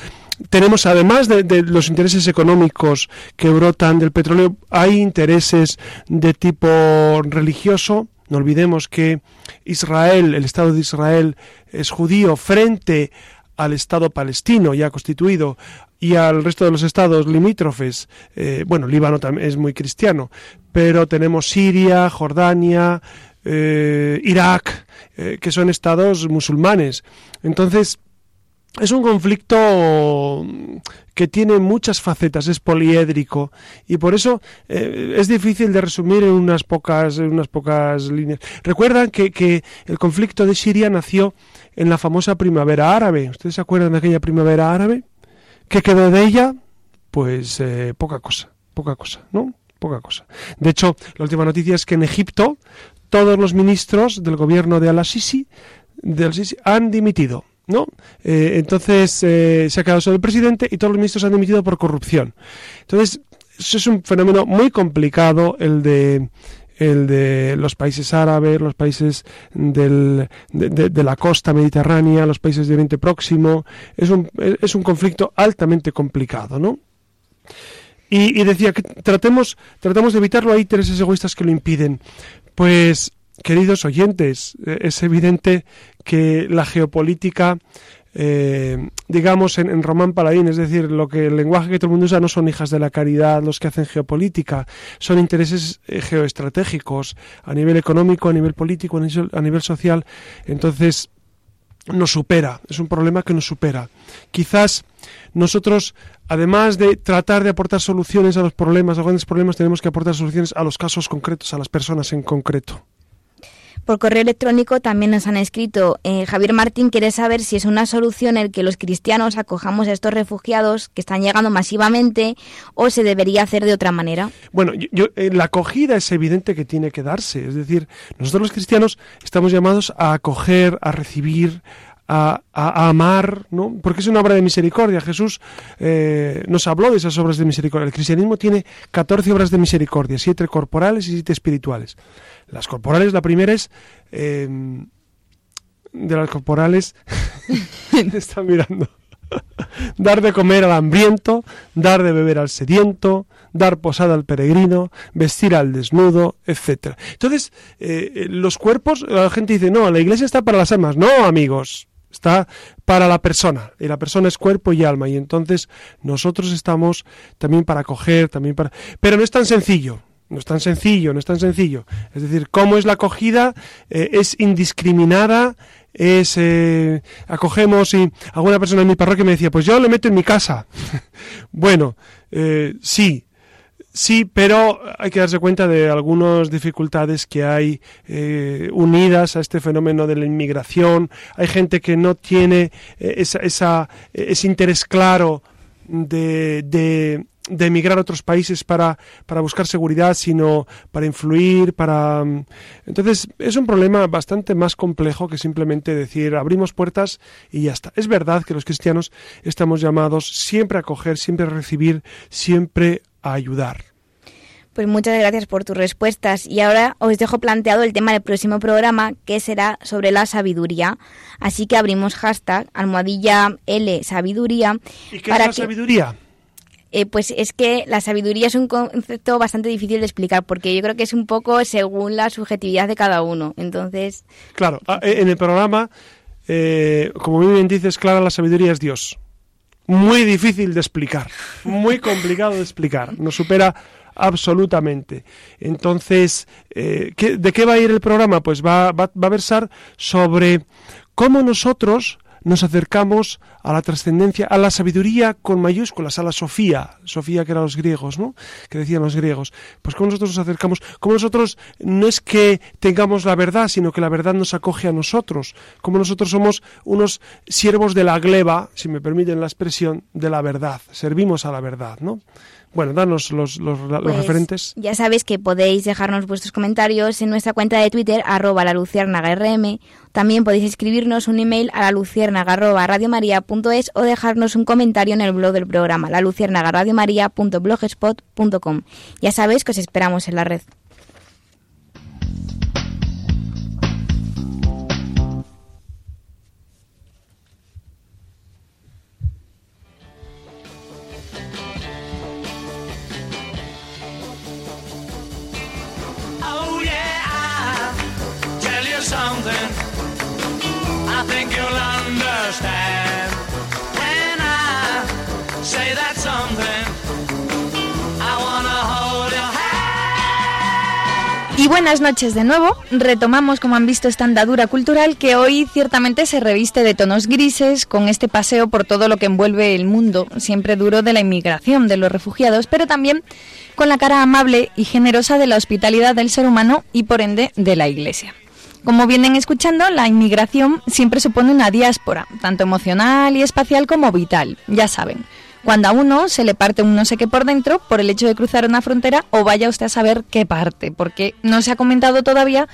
Tenemos, además de, los intereses económicos que brotan del petróleo, hay intereses de tipo religioso. No olvidemos que Israel, el Estado de Israel, es judío frente al Estado palestino ya constituido y al resto de los estados limítrofes. Eh, bueno, Líbano también es muy cristiano, pero tenemos Siria, Jordania, eh, Irak, que son estados musulmanes. Entonces, es un conflicto que tiene muchas facetas, es poliédrico y por eso eh, es difícil de resumir en unas pocas, unas pocas líneas. Recuerdan que, el conflicto de Siria nació en la famosa primavera árabe. ¿Ustedes se acuerdan de aquella primavera árabe? ¿Qué quedó de ella? Pues eh, poca cosa, poca cosa, ¿no? Poca cosa. De hecho, la última noticia es que en Egipto todos los ministros del gobierno de Al-Sisi al han dimitido ¿no? Eh, entonces eh, se ha quedado solo el presidente y todos los ministros han dimitido por corrupción. Entonces, eso es un fenómeno muy complicado el de el de los países árabes, los países del, de, la costa mediterránea, los países de Oriente Próximo. Es un, es un conflicto altamente complicado, ¿no? Y, decía que tratemos, tratemos de evitarlo. Hay intereses egoístas que lo impiden. Pues queridos oyentes, eh, es evidente que la geopolítica, eh, digamos, en, Román Paladín, es decir, lo que el lenguaje que todo el mundo usa no son hijas de la caridad los que hacen geopolítica, son intereses eh, geoestratégicos a nivel económico, a nivel político, a nivel social. Entonces, nos supera, es un problema que nos supera. Quizás nosotros, además de tratar de aportar soluciones a los problemas, a los grandes problemas, tenemos que aportar soluciones a los casos concretos, a las personas en concreto. Por correo electrónico también nos han escrito, eh, Javier Martín quiere saber si es una solución el que los cristianos acojamos a estos refugiados que están llegando masivamente o se debería hacer de otra manera. Bueno, yo, eh, la acogida es evidente que tiene que darse. Es decir, nosotros los cristianos estamos llamados a acoger, a recibir, a, amar, ¿no? Porque es una obra de misericordia. Jesús eh, nos habló de esas obras de misericordia. El cristianismo tiene 14 obras de misericordia, siete corporales y siete espirituales. Las corporales, la primera es... Eh, de las corporales... <laughs> está mirando? dar de comer al hambriento, dar de beber al sediento, dar posada al peregrino, vestir al desnudo, etcétera. Entonces, eh, eh, los cuerpos, la gente dice, no, la iglesia está para las almas. No, amigos, está para la persona, y la persona es cuerpo y alma, y entonces nosotros estamos también para acoger, también para... Pero no es tan sencillo, no es tan sencillo, no es tan sencillo. Es decir, cómo es la acogida, eh, es indiscriminada, es eh, acogemos y alguna persona en mi parroquia me decía, pues yo le meto en mi casa. <laughs> bueno, eh, sí, sí, pero hay que darse cuenta de algunas dificultades que hay unidas a este fenómeno de la inmigración. Hay gente que no tiene esa, esa, ese interés claro de, de de emigrar a otros países para, para buscar seguridad, sino para influir, para... Mm, entonces es un problema bastante más complejo que simplemente decir abrimos puertas y ya está. Es verdad que los cristianos estamos llamados siempre a acoger, siempre a recibir, siempre a ayudar. Pues muchas gracias por tus respuestas y ahora os dejo planteado el tema del próximo programa que será sobre la sabiduría. Así que abrimos hashtag almohadilla L sabiduría. ¿Y qué es la sabiduría? Eh, pues es que la sabiduría es un concepto bastante difícil de explicar porque yo creo que es un poco según la subjetividad de cada uno. Entonces. Claro, ah, eh, en el programa, eh, como bien dices, Clara, la sabiduría es Dios. Muy difícil de explicar, muy complicado de explicar. Nos supera absolutamente. Entonces, ¿de qué va a ir el programa? Pues va, va a versar sobre cómo nosotros nos acercamos a la trascendencia, a la sabiduría con mayúsculas, a la Sofía, Sofía que eran los griegos, ¿no? Que decían los griegos. Pues como nosotros nos acercamos, como nosotros no es que tengamos la verdad, sino que la verdad nos acoge a nosotros, como nosotros somos unos siervos de la gleba, si me permiten la expresión, de la verdad, servimos a la verdad, ¿no? Bueno, danos los, los, pues, referentes. Ya sabéis que podéis dejarnos vuestros comentarios en nuestra cuenta de Twitter, arroba la rm. También podéis escribirnos un email a la arroba radiomaria.es o dejarnos un comentario en el blog del programa, la radiomaria.blogspot.com. Ya sabéis que os esperamos en la red. Y buenas noches de nuevo. Retomamos, como han visto, esta andadura cultural que hoy ciertamente se reviste de tonos grises con este paseo por todo lo que envuelve el mundo, siempre duro de la inmigración, de los refugiados, pero también con la cara amable y generosa de la hospitalidad del ser humano y por ende de la Iglesia. Como vienen escuchando, la inmigración siempre supone una diáspora, tanto emocional y espacial como vital, ya saben. Cuando a uno se le parte un no sé qué por dentro por el hecho de cruzar una frontera o vaya usted a saber qué parte, porque no se ha comentado todavía,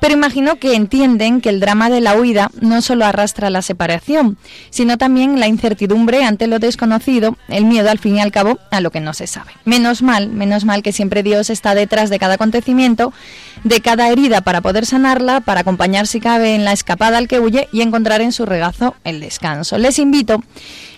pero imagino que entienden que el drama de la huida no solo arrastra la separación, sino también la incertidumbre ante lo desconocido, el miedo al fin y al cabo a lo que no se sabe. Menos mal, menos mal que siempre Dios está detrás de cada acontecimiento, de cada herida para poder sanarla, para acompañar si cabe en la escapada al que huye y encontrar en su regazo el descanso. Les invito,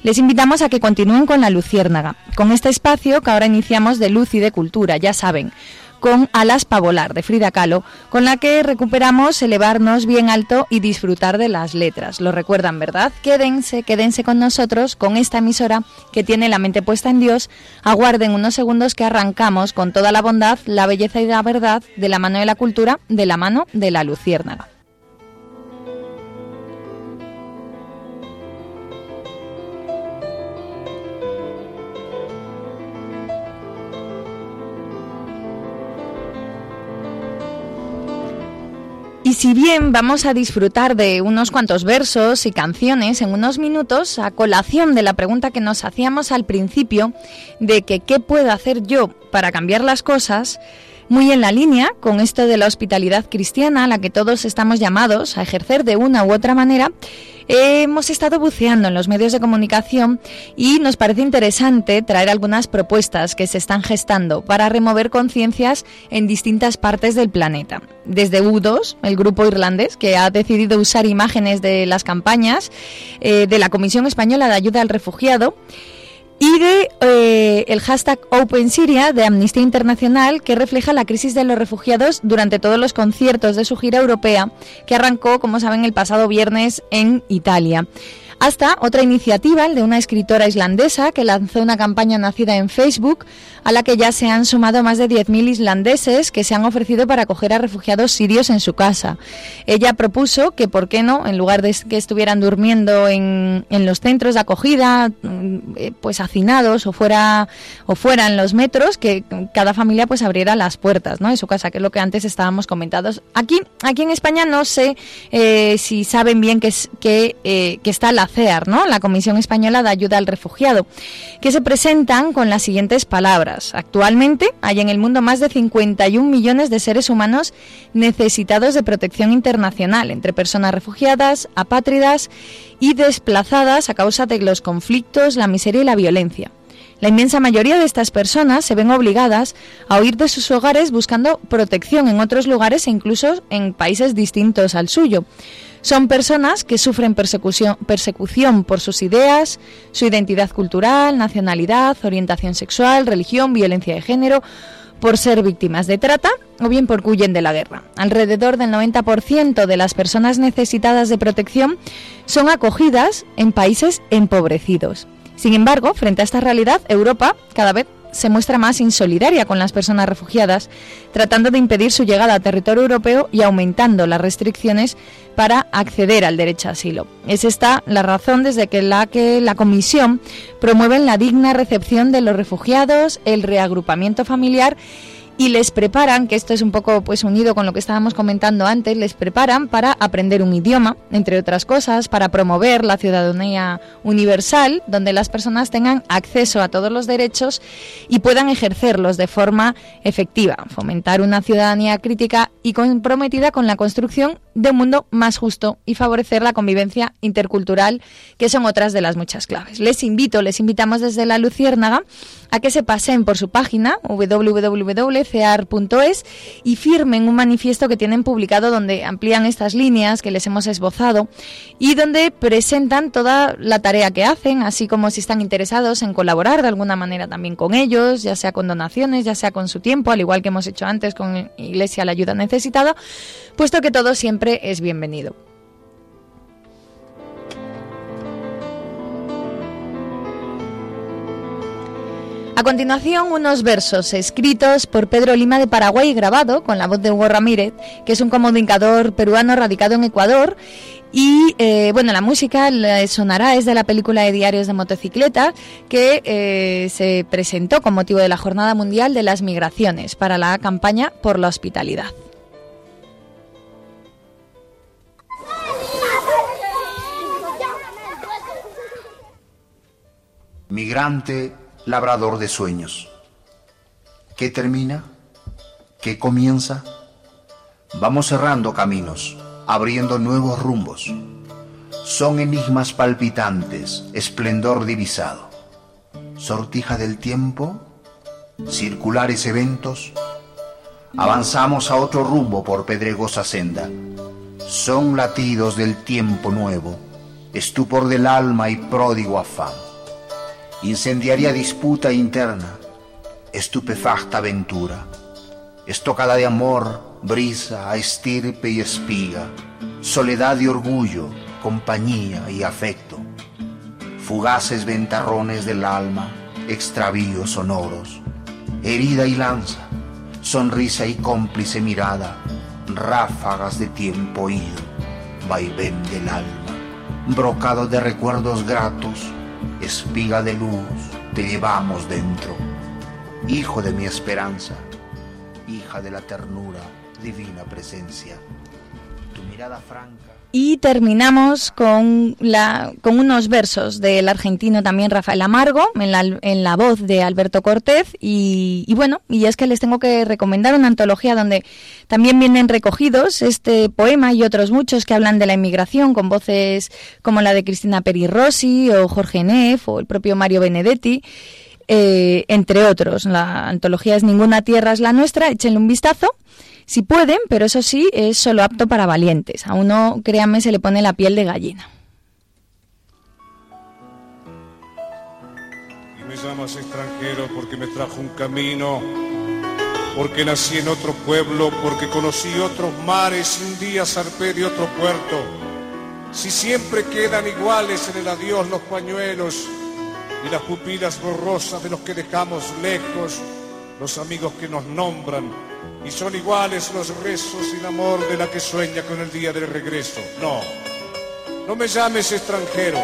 les invitamos a que continúen con la Luciérnaga, con este espacio que ahora iniciamos de luz y de cultura, ya saben con Alas para volar de Frida Kahlo, con la que recuperamos elevarnos bien alto y disfrutar de las letras. Lo recuerdan, ¿verdad? Quédense, quédense con nosotros, con esta emisora que tiene la mente puesta en Dios. Aguarden unos segundos que arrancamos con toda la bondad, la belleza y la verdad de la mano de la cultura, de la mano de la luciérnaga. Y si bien vamos a disfrutar de unos cuantos versos y canciones en unos minutos, a colación de la pregunta que nos hacíamos al principio de que qué puedo hacer yo para cambiar las cosas, Muy en la línea con esto de la hospitalidad cristiana, a la que todos estamos llamados a ejercer de una u otra manera, hemos estado buceando en los medios de comunicación y nos parece interesante traer algunas propuestas que se están gestando para remover conciencias en distintas partes del planeta. Desde U2, el grupo irlandés, que ha decidido usar imágenes de las campañas eh, de la Comisión Española de Ayuda al Refugiado, y de eh, el hashtag Open Syria de Amnistía Internacional que refleja la crisis de los refugiados durante todos los conciertos de su gira europea que arrancó, como saben, el pasado viernes en Italia hasta otra iniciativa, el de una escritora islandesa que lanzó una campaña nacida en Facebook a la que ya se han sumado más de 10.000 islandeses que se han ofrecido para acoger a refugiados sirios en su casa. Ella propuso que, ¿por qué no?, en lugar de que estuvieran durmiendo en, en los centros de acogida, mm, eh, pues hacinados o fuera o fuera en los metros, que cada familia pues abriera las puertas, ¿no?, de su casa, que es lo que antes estábamos comentados. Aquí, aquí en España no sé eh, si saben bien que, que, eh, que está la CEAR, la Comisión Española de Ayuda al Refugiado, que se presentan con las siguientes palabras. Actualmente hay en el mundo más de 51 millones de seres humanos necesitados de protección internacional, entre personas refugiadas, apátridas y desplazadas a causa de los conflictos, la miseria y la violencia. La inmensa mayoría de estas personas se ven obligadas a huir de sus hogares buscando protección en otros lugares e incluso en países distintos al suyo. Son personas que sufren persecución, persecución por sus ideas, su identidad cultural, nacionalidad, orientación sexual, religión, violencia de género, por ser víctimas de trata o bien por huyen de la guerra. Alrededor del 90% de las personas necesitadas de protección son acogidas en países empobrecidos. Sin embargo, frente a esta realidad, Europa cada vez se muestra más insolidaria con las personas refugiadas, tratando de impedir su llegada a territorio europeo y aumentando las restricciones para acceder al derecho a asilo. Es esta la razón desde que la que la Comisión promueve la digna recepción de los refugiados, el reagrupamiento familiar y les preparan, que esto es un poco pues unido con lo que estábamos comentando antes, les preparan para aprender un idioma, entre otras cosas, para promover la ciudadanía universal, donde las personas tengan acceso a todos los derechos y puedan ejercerlos de forma efectiva, fomentar una ciudadanía crítica y comprometida con la construcción de un mundo más justo y favorecer la convivencia intercultural, que son otras de las muchas claves. Les invito, les invitamos desde la Luciérnaga a que se pasen por su página www.cear.es y firmen un manifiesto que tienen publicado donde amplían estas líneas que les hemos esbozado y donde presentan toda la tarea que hacen, así como si están interesados en colaborar de alguna manera también con ellos, ya sea con donaciones, ya sea con su tiempo, al igual que hemos hecho antes con Iglesia la Ayuda Necesitada, puesto que todo siempre es bienvenido. A continuación, unos versos escritos por Pedro Lima de Paraguay y grabado con la voz de Hugo Ramírez, que es un comunicador peruano radicado en Ecuador. Y eh, bueno, la música sonará es de la película de Diarios de Motocicleta que eh, se presentó con motivo de la Jornada Mundial de las Migraciones para la campaña por la hospitalidad. Migrante labrador de sueños. ¿Qué termina? ¿Qué comienza? Vamos cerrando caminos, abriendo nuevos rumbos. Son enigmas palpitantes, esplendor divisado. Sortija del tiempo, circulares eventos. Avanzamos a otro rumbo por pedregosa senda. Son latidos del tiempo nuevo, estupor del alma y pródigo afán incendiaria disputa interna, estupefacta aventura, estocada de amor, brisa, estirpe y espiga, soledad y orgullo, compañía y afecto, fugaces ventarrones del alma, extravíos sonoros, herida y lanza, sonrisa y cómplice mirada, ráfagas de tiempo ido, vaivén del alma, brocado de recuerdos gratos, espiga de luz, te llevamos dentro, hijo de mi esperanza, hija de la ternura, divina presencia. Tu mirada franca Y terminamos con, la, con unos versos del argentino también Rafael Amargo, en la, en la voz de Alberto Cortés. Y, y, bueno, y es que les tengo que recomendar una antología donde también vienen recogidos este poema y otros muchos que hablan de la inmigración, con voces como la de Cristina Peri Rossi o Jorge Neff o el propio Mario Benedetti. Eh, entre otros. La antología es Ninguna Tierra es la nuestra, échenle un vistazo si pueden, pero eso sí, es solo apto para valientes. A uno, créanme, se le pone la piel de gallina. Y me llamas extranjero porque me trajo un camino, porque nací en otro pueblo, porque conocí otros mares y un día zarpé de otro puerto. Si siempre quedan iguales en el adiós los pañuelos y las pupilas borrosas de los que dejamos lejos, los amigos que nos nombran, y son iguales los rezos sin amor de la que sueña con el día del regreso. No, no me llames extranjero.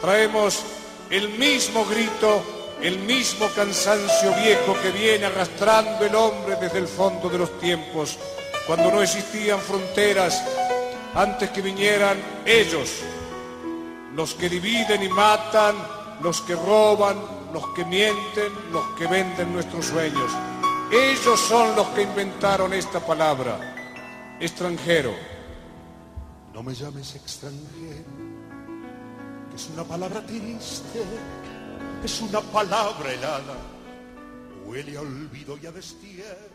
Traemos el mismo grito, el mismo cansancio viejo que viene arrastrando el hombre desde el fondo de los tiempos, cuando no existían fronteras, antes que vinieran ellos, los que dividen y matan, los que roban, los que mienten, los que venden nuestros sueños. Ellos son los que inventaron esta palabra, extranjero. No me llames extranjero, que es una palabra triste, es una palabra helada, huele a olvido y a destierro.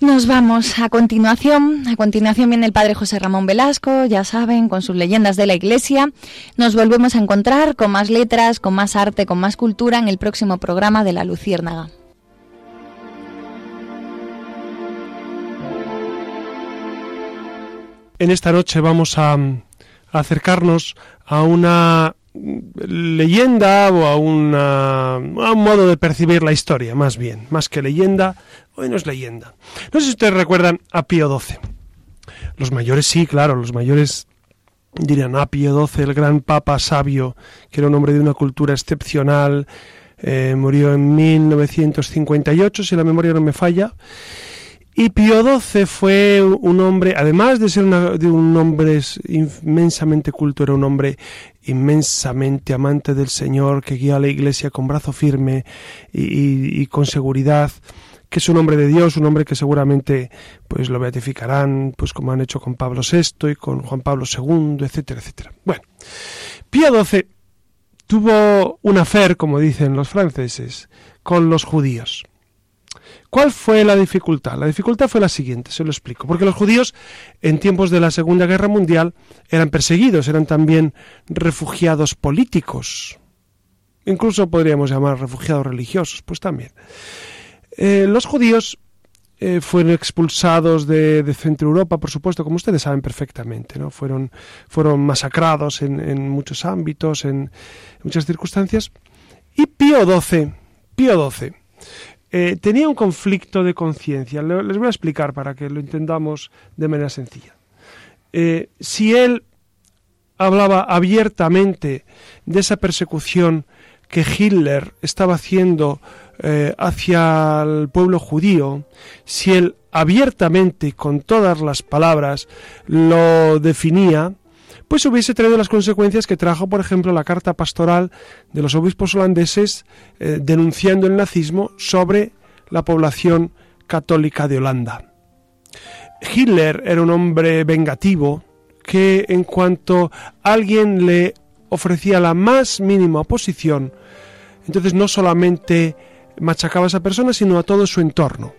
Nos vamos a continuación. A continuación viene el padre José Ramón Velasco, ya saben, con sus leyendas de la iglesia. Nos volvemos a encontrar con más letras, con más arte, con más cultura en el próximo programa de La Luciérnaga. en esta noche vamos a, acercarnos a una leyenda o a, una, a un modo de percibir la historia, más bien, más que leyenda, hoy no es leyenda. No sé si ustedes recuerdan a Pío XII. Los mayores sí, claro, los mayores dirían a ah, Pío XII, el gran papa sabio, que era un hombre de una cultura excepcional, eh, murió en 1958, si la memoria no me falla, y Pío XII fue un hombre, además de ser de un hombre inmensamente culto, era un hombre inmensamente amante del Señor, que guía a la Iglesia con brazo firme y, con seguridad, que es un hombre de Dios, un hombre que seguramente pues lo beatificarán, pues como han hecho con Pablo VI y con Juan Pablo II, etcétera, etcétera. Bueno, Pío XII tuvo un afer, como dicen los franceses, con los judíos. ¿Cuál fue la dificultad? La dificultad fue la siguiente, se lo explico. Porque los judíos en tiempos de la Segunda Guerra Mundial eran perseguidos, eran también refugiados políticos. Incluso podríamos llamar refugiados religiosos, pues también. Eh, los judíos eh, fueron expulsados de, Centro Europa, por supuesto, como ustedes saben perfectamente, ¿no? Fueron, fueron masacrados en, muchos ámbitos, en muchas circunstancias. Y Pío XII, Pío XII, eh, tenía un conflicto de conciencia. Les voy a explicar para que lo entendamos de manera sencilla. Eh, si él hablaba abiertamente de esa persecución que Hitler estaba haciendo eh, hacia el pueblo judío, si él abiertamente, con todas las palabras, lo definía, pues hubiese traído las consecuencias que trajo, por ejemplo, la carta pastoral de los obispos holandeses eh, denunciando el nazismo sobre la población católica de Holanda. Hitler era un hombre vengativo que en cuanto alguien le ofrecía la más mínima oposición, entonces no solamente machacaba a esa persona, sino a todo su entorno.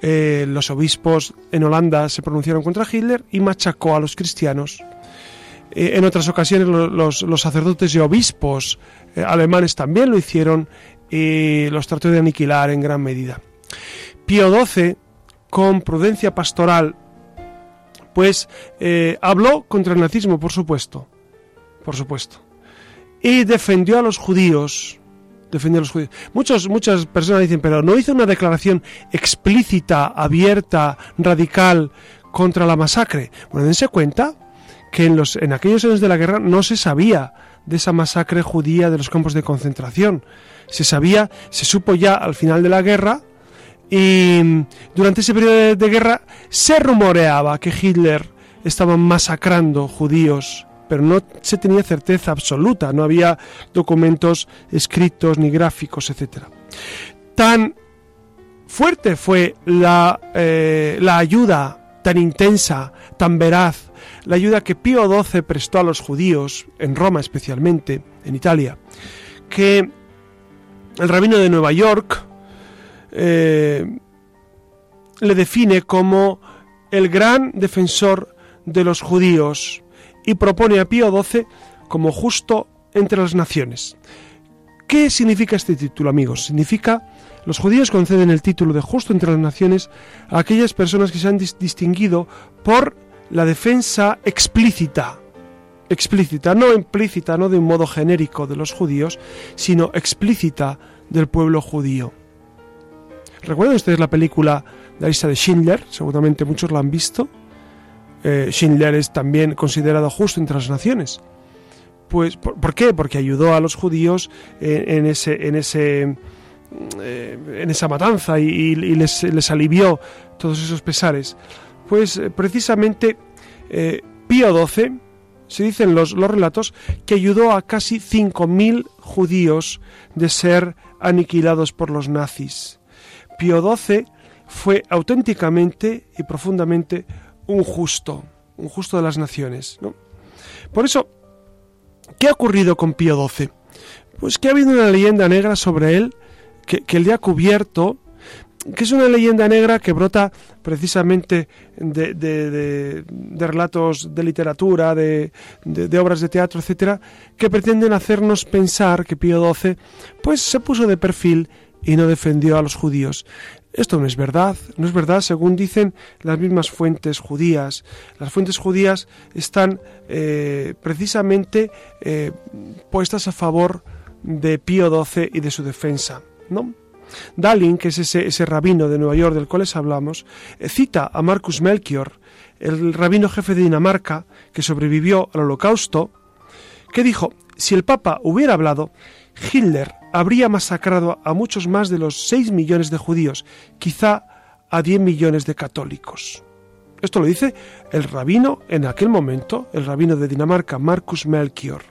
Eh, los obispos en Holanda se pronunciaron contra Hitler y machacó a los cristianos eh, en otras ocasiones los, sacerdotes y obispos eh, alemanes también lo hicieron y los trató de aniquilar en gran medida. Pío XII, con prudencia pastoral, pues eh, habló contra el nazismo, por supuesto, por supuesto, y defendió a los judíos, defendió a los judíos. Muchos, muchas personas dicen, pero no hizo una declaración explícita, abierta, radical contra la masacre. Bueno, dense cuenta que en, los, en aquellos años de la guerra no se sabía de esa masacre judía de los campos de concentración. Se sabía, se supo ya al final de la guerra y durante ese periodo de, guerra se rumoreaba que Hitler estaban masacrando judíos, pero no se tenía certeza absoluta, no había documentos escritos ni gráficos, etc. Tan fuerte fue la, eh, la ayuda tan intensa, tan veraz, la ayuda que Pío XII prestó a los judíos, en Roma especialmente, en Italia, que el rabino de Nueva York eh, le define como el gran defensor de los judíos y propone a Pío XII como justo entre las naciones. ¿Qué significa este título, amigos? Significa, los judíos conceden el título de justo entre las naciones a aquellas personas que se han distinguido por la defensa explícita, explícita, no implícita, no de un modo genérico de los judíos, sino explícita del pueblo judío. ¿Recuerdan ustedes la película de lista de Schindler? Seguramente muchos la han visto. Eh, Schindler es también considerado justo entre las naciones. Pues, ¿por, qué? Porque ayudó a los judíos en, ese, en, ese, eh, en esa matanza y, les, les, alivió todos esos pesares. Pues eh, precisamente Pío XII, se dicen los, los relatos, que ayudó a casi 5.000 judíos de ser aniquilados por los nazis. Pío XII fue auténticamente y profundamente un justo, un justo de las naciones. Por eso, ¿qué ha ocurrido con Pío XII? Pues que ha habido una leyenda negra sobre él que, que le ha cubierto, que es una leyenda negra que brota precisamente de, de, relatos de literatura, de, obras de teatro, etcétera, que pretenden hacernos pensar que Pío XII pues, se puso de perfil y no defendió a los judíos. Esto no es verdad, no es verdad según dicen las mismas fuentes judías. Las fuentes judías están eh, precisamente eh, puestas a favor de Pío XII y de su defensa. ¿no? Dalin, que es ese, rabino de Nueva York del cual les hablamos, eh, cita a Marcus Melchior, el rabino jefe de Dinamarca, que sobrevivió al holocausto, que dijo, si el Papa hubiera hablado, Hitler habría masacrado a muchos más de los 6 millones de judíos, quizá a 10 millones de católicos. Esto lo dice el rabino en aquel momento, el rabino de Dinamarca, Marcus Melchior.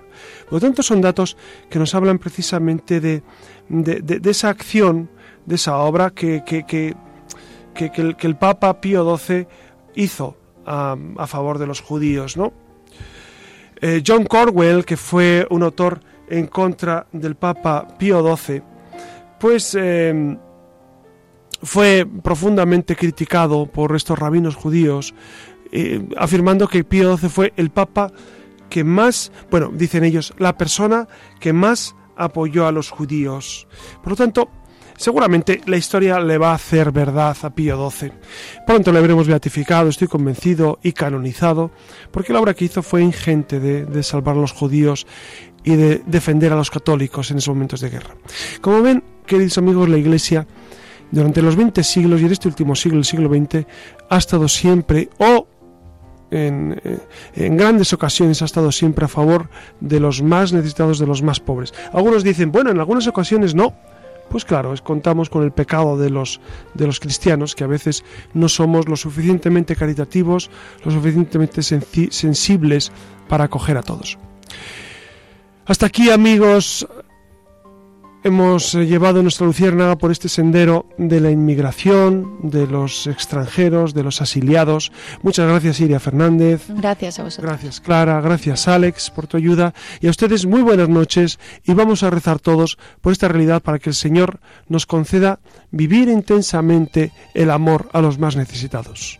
Por lo tanto, son datos que nos hablan precisamente de, de, esa acción, de esa obra que, que, que, el, el, Papa Pío XII hizo a, a favor de los judíos. ¿no? Eh, John Corwell, que fue un autor en contra del Papa Pío XII, pues eh, fue profundamente criticado por estos rabinos judíos, eh, afirmando que Pío XII fue el Papa que más, bueno, dicen ellos, la persona que más apoyó a los judíos. Por lo tanto, Seguramente la historia le va a hacer verdad a Pío XII. Pronto le veremos beatificado, estoy convencido, y canonizado, porque la obra que hizo fue ingente de, salvar a los judíos y de defender a los católicos en esos momentos de guerra. Como ven, queridos amigos, la Iglesia durante los 20 siglos y en este último siglo, el siglo XX, ha estado siempre, o en, eh, en, grandes ocasiones ha estado siempre a favor de los más necesitados, de los más pobres. Algunos dicen, bueno, en algunas ocasiones no, pues claro, es, contamos con el pecado de los, de los cristianos, que a veces no somos lo suficientemente caritativos, lo suficientemente sensibles para acoger a todos. Hasta aquí amigos, hemos eh, llevado nuestra luciérnaga por este sendero de la inmigración, de los extranjeros, de los asiliados. Muchas gracias Iria Fernández. Gracias a vosotros. Gracias Clara, gracias Alex por tu ayuda y a ustedes muy buenas noches y vamos a rezar todos por esta realidad para que el Señor nos conceda vivir intensamente el amor a los más necesitados.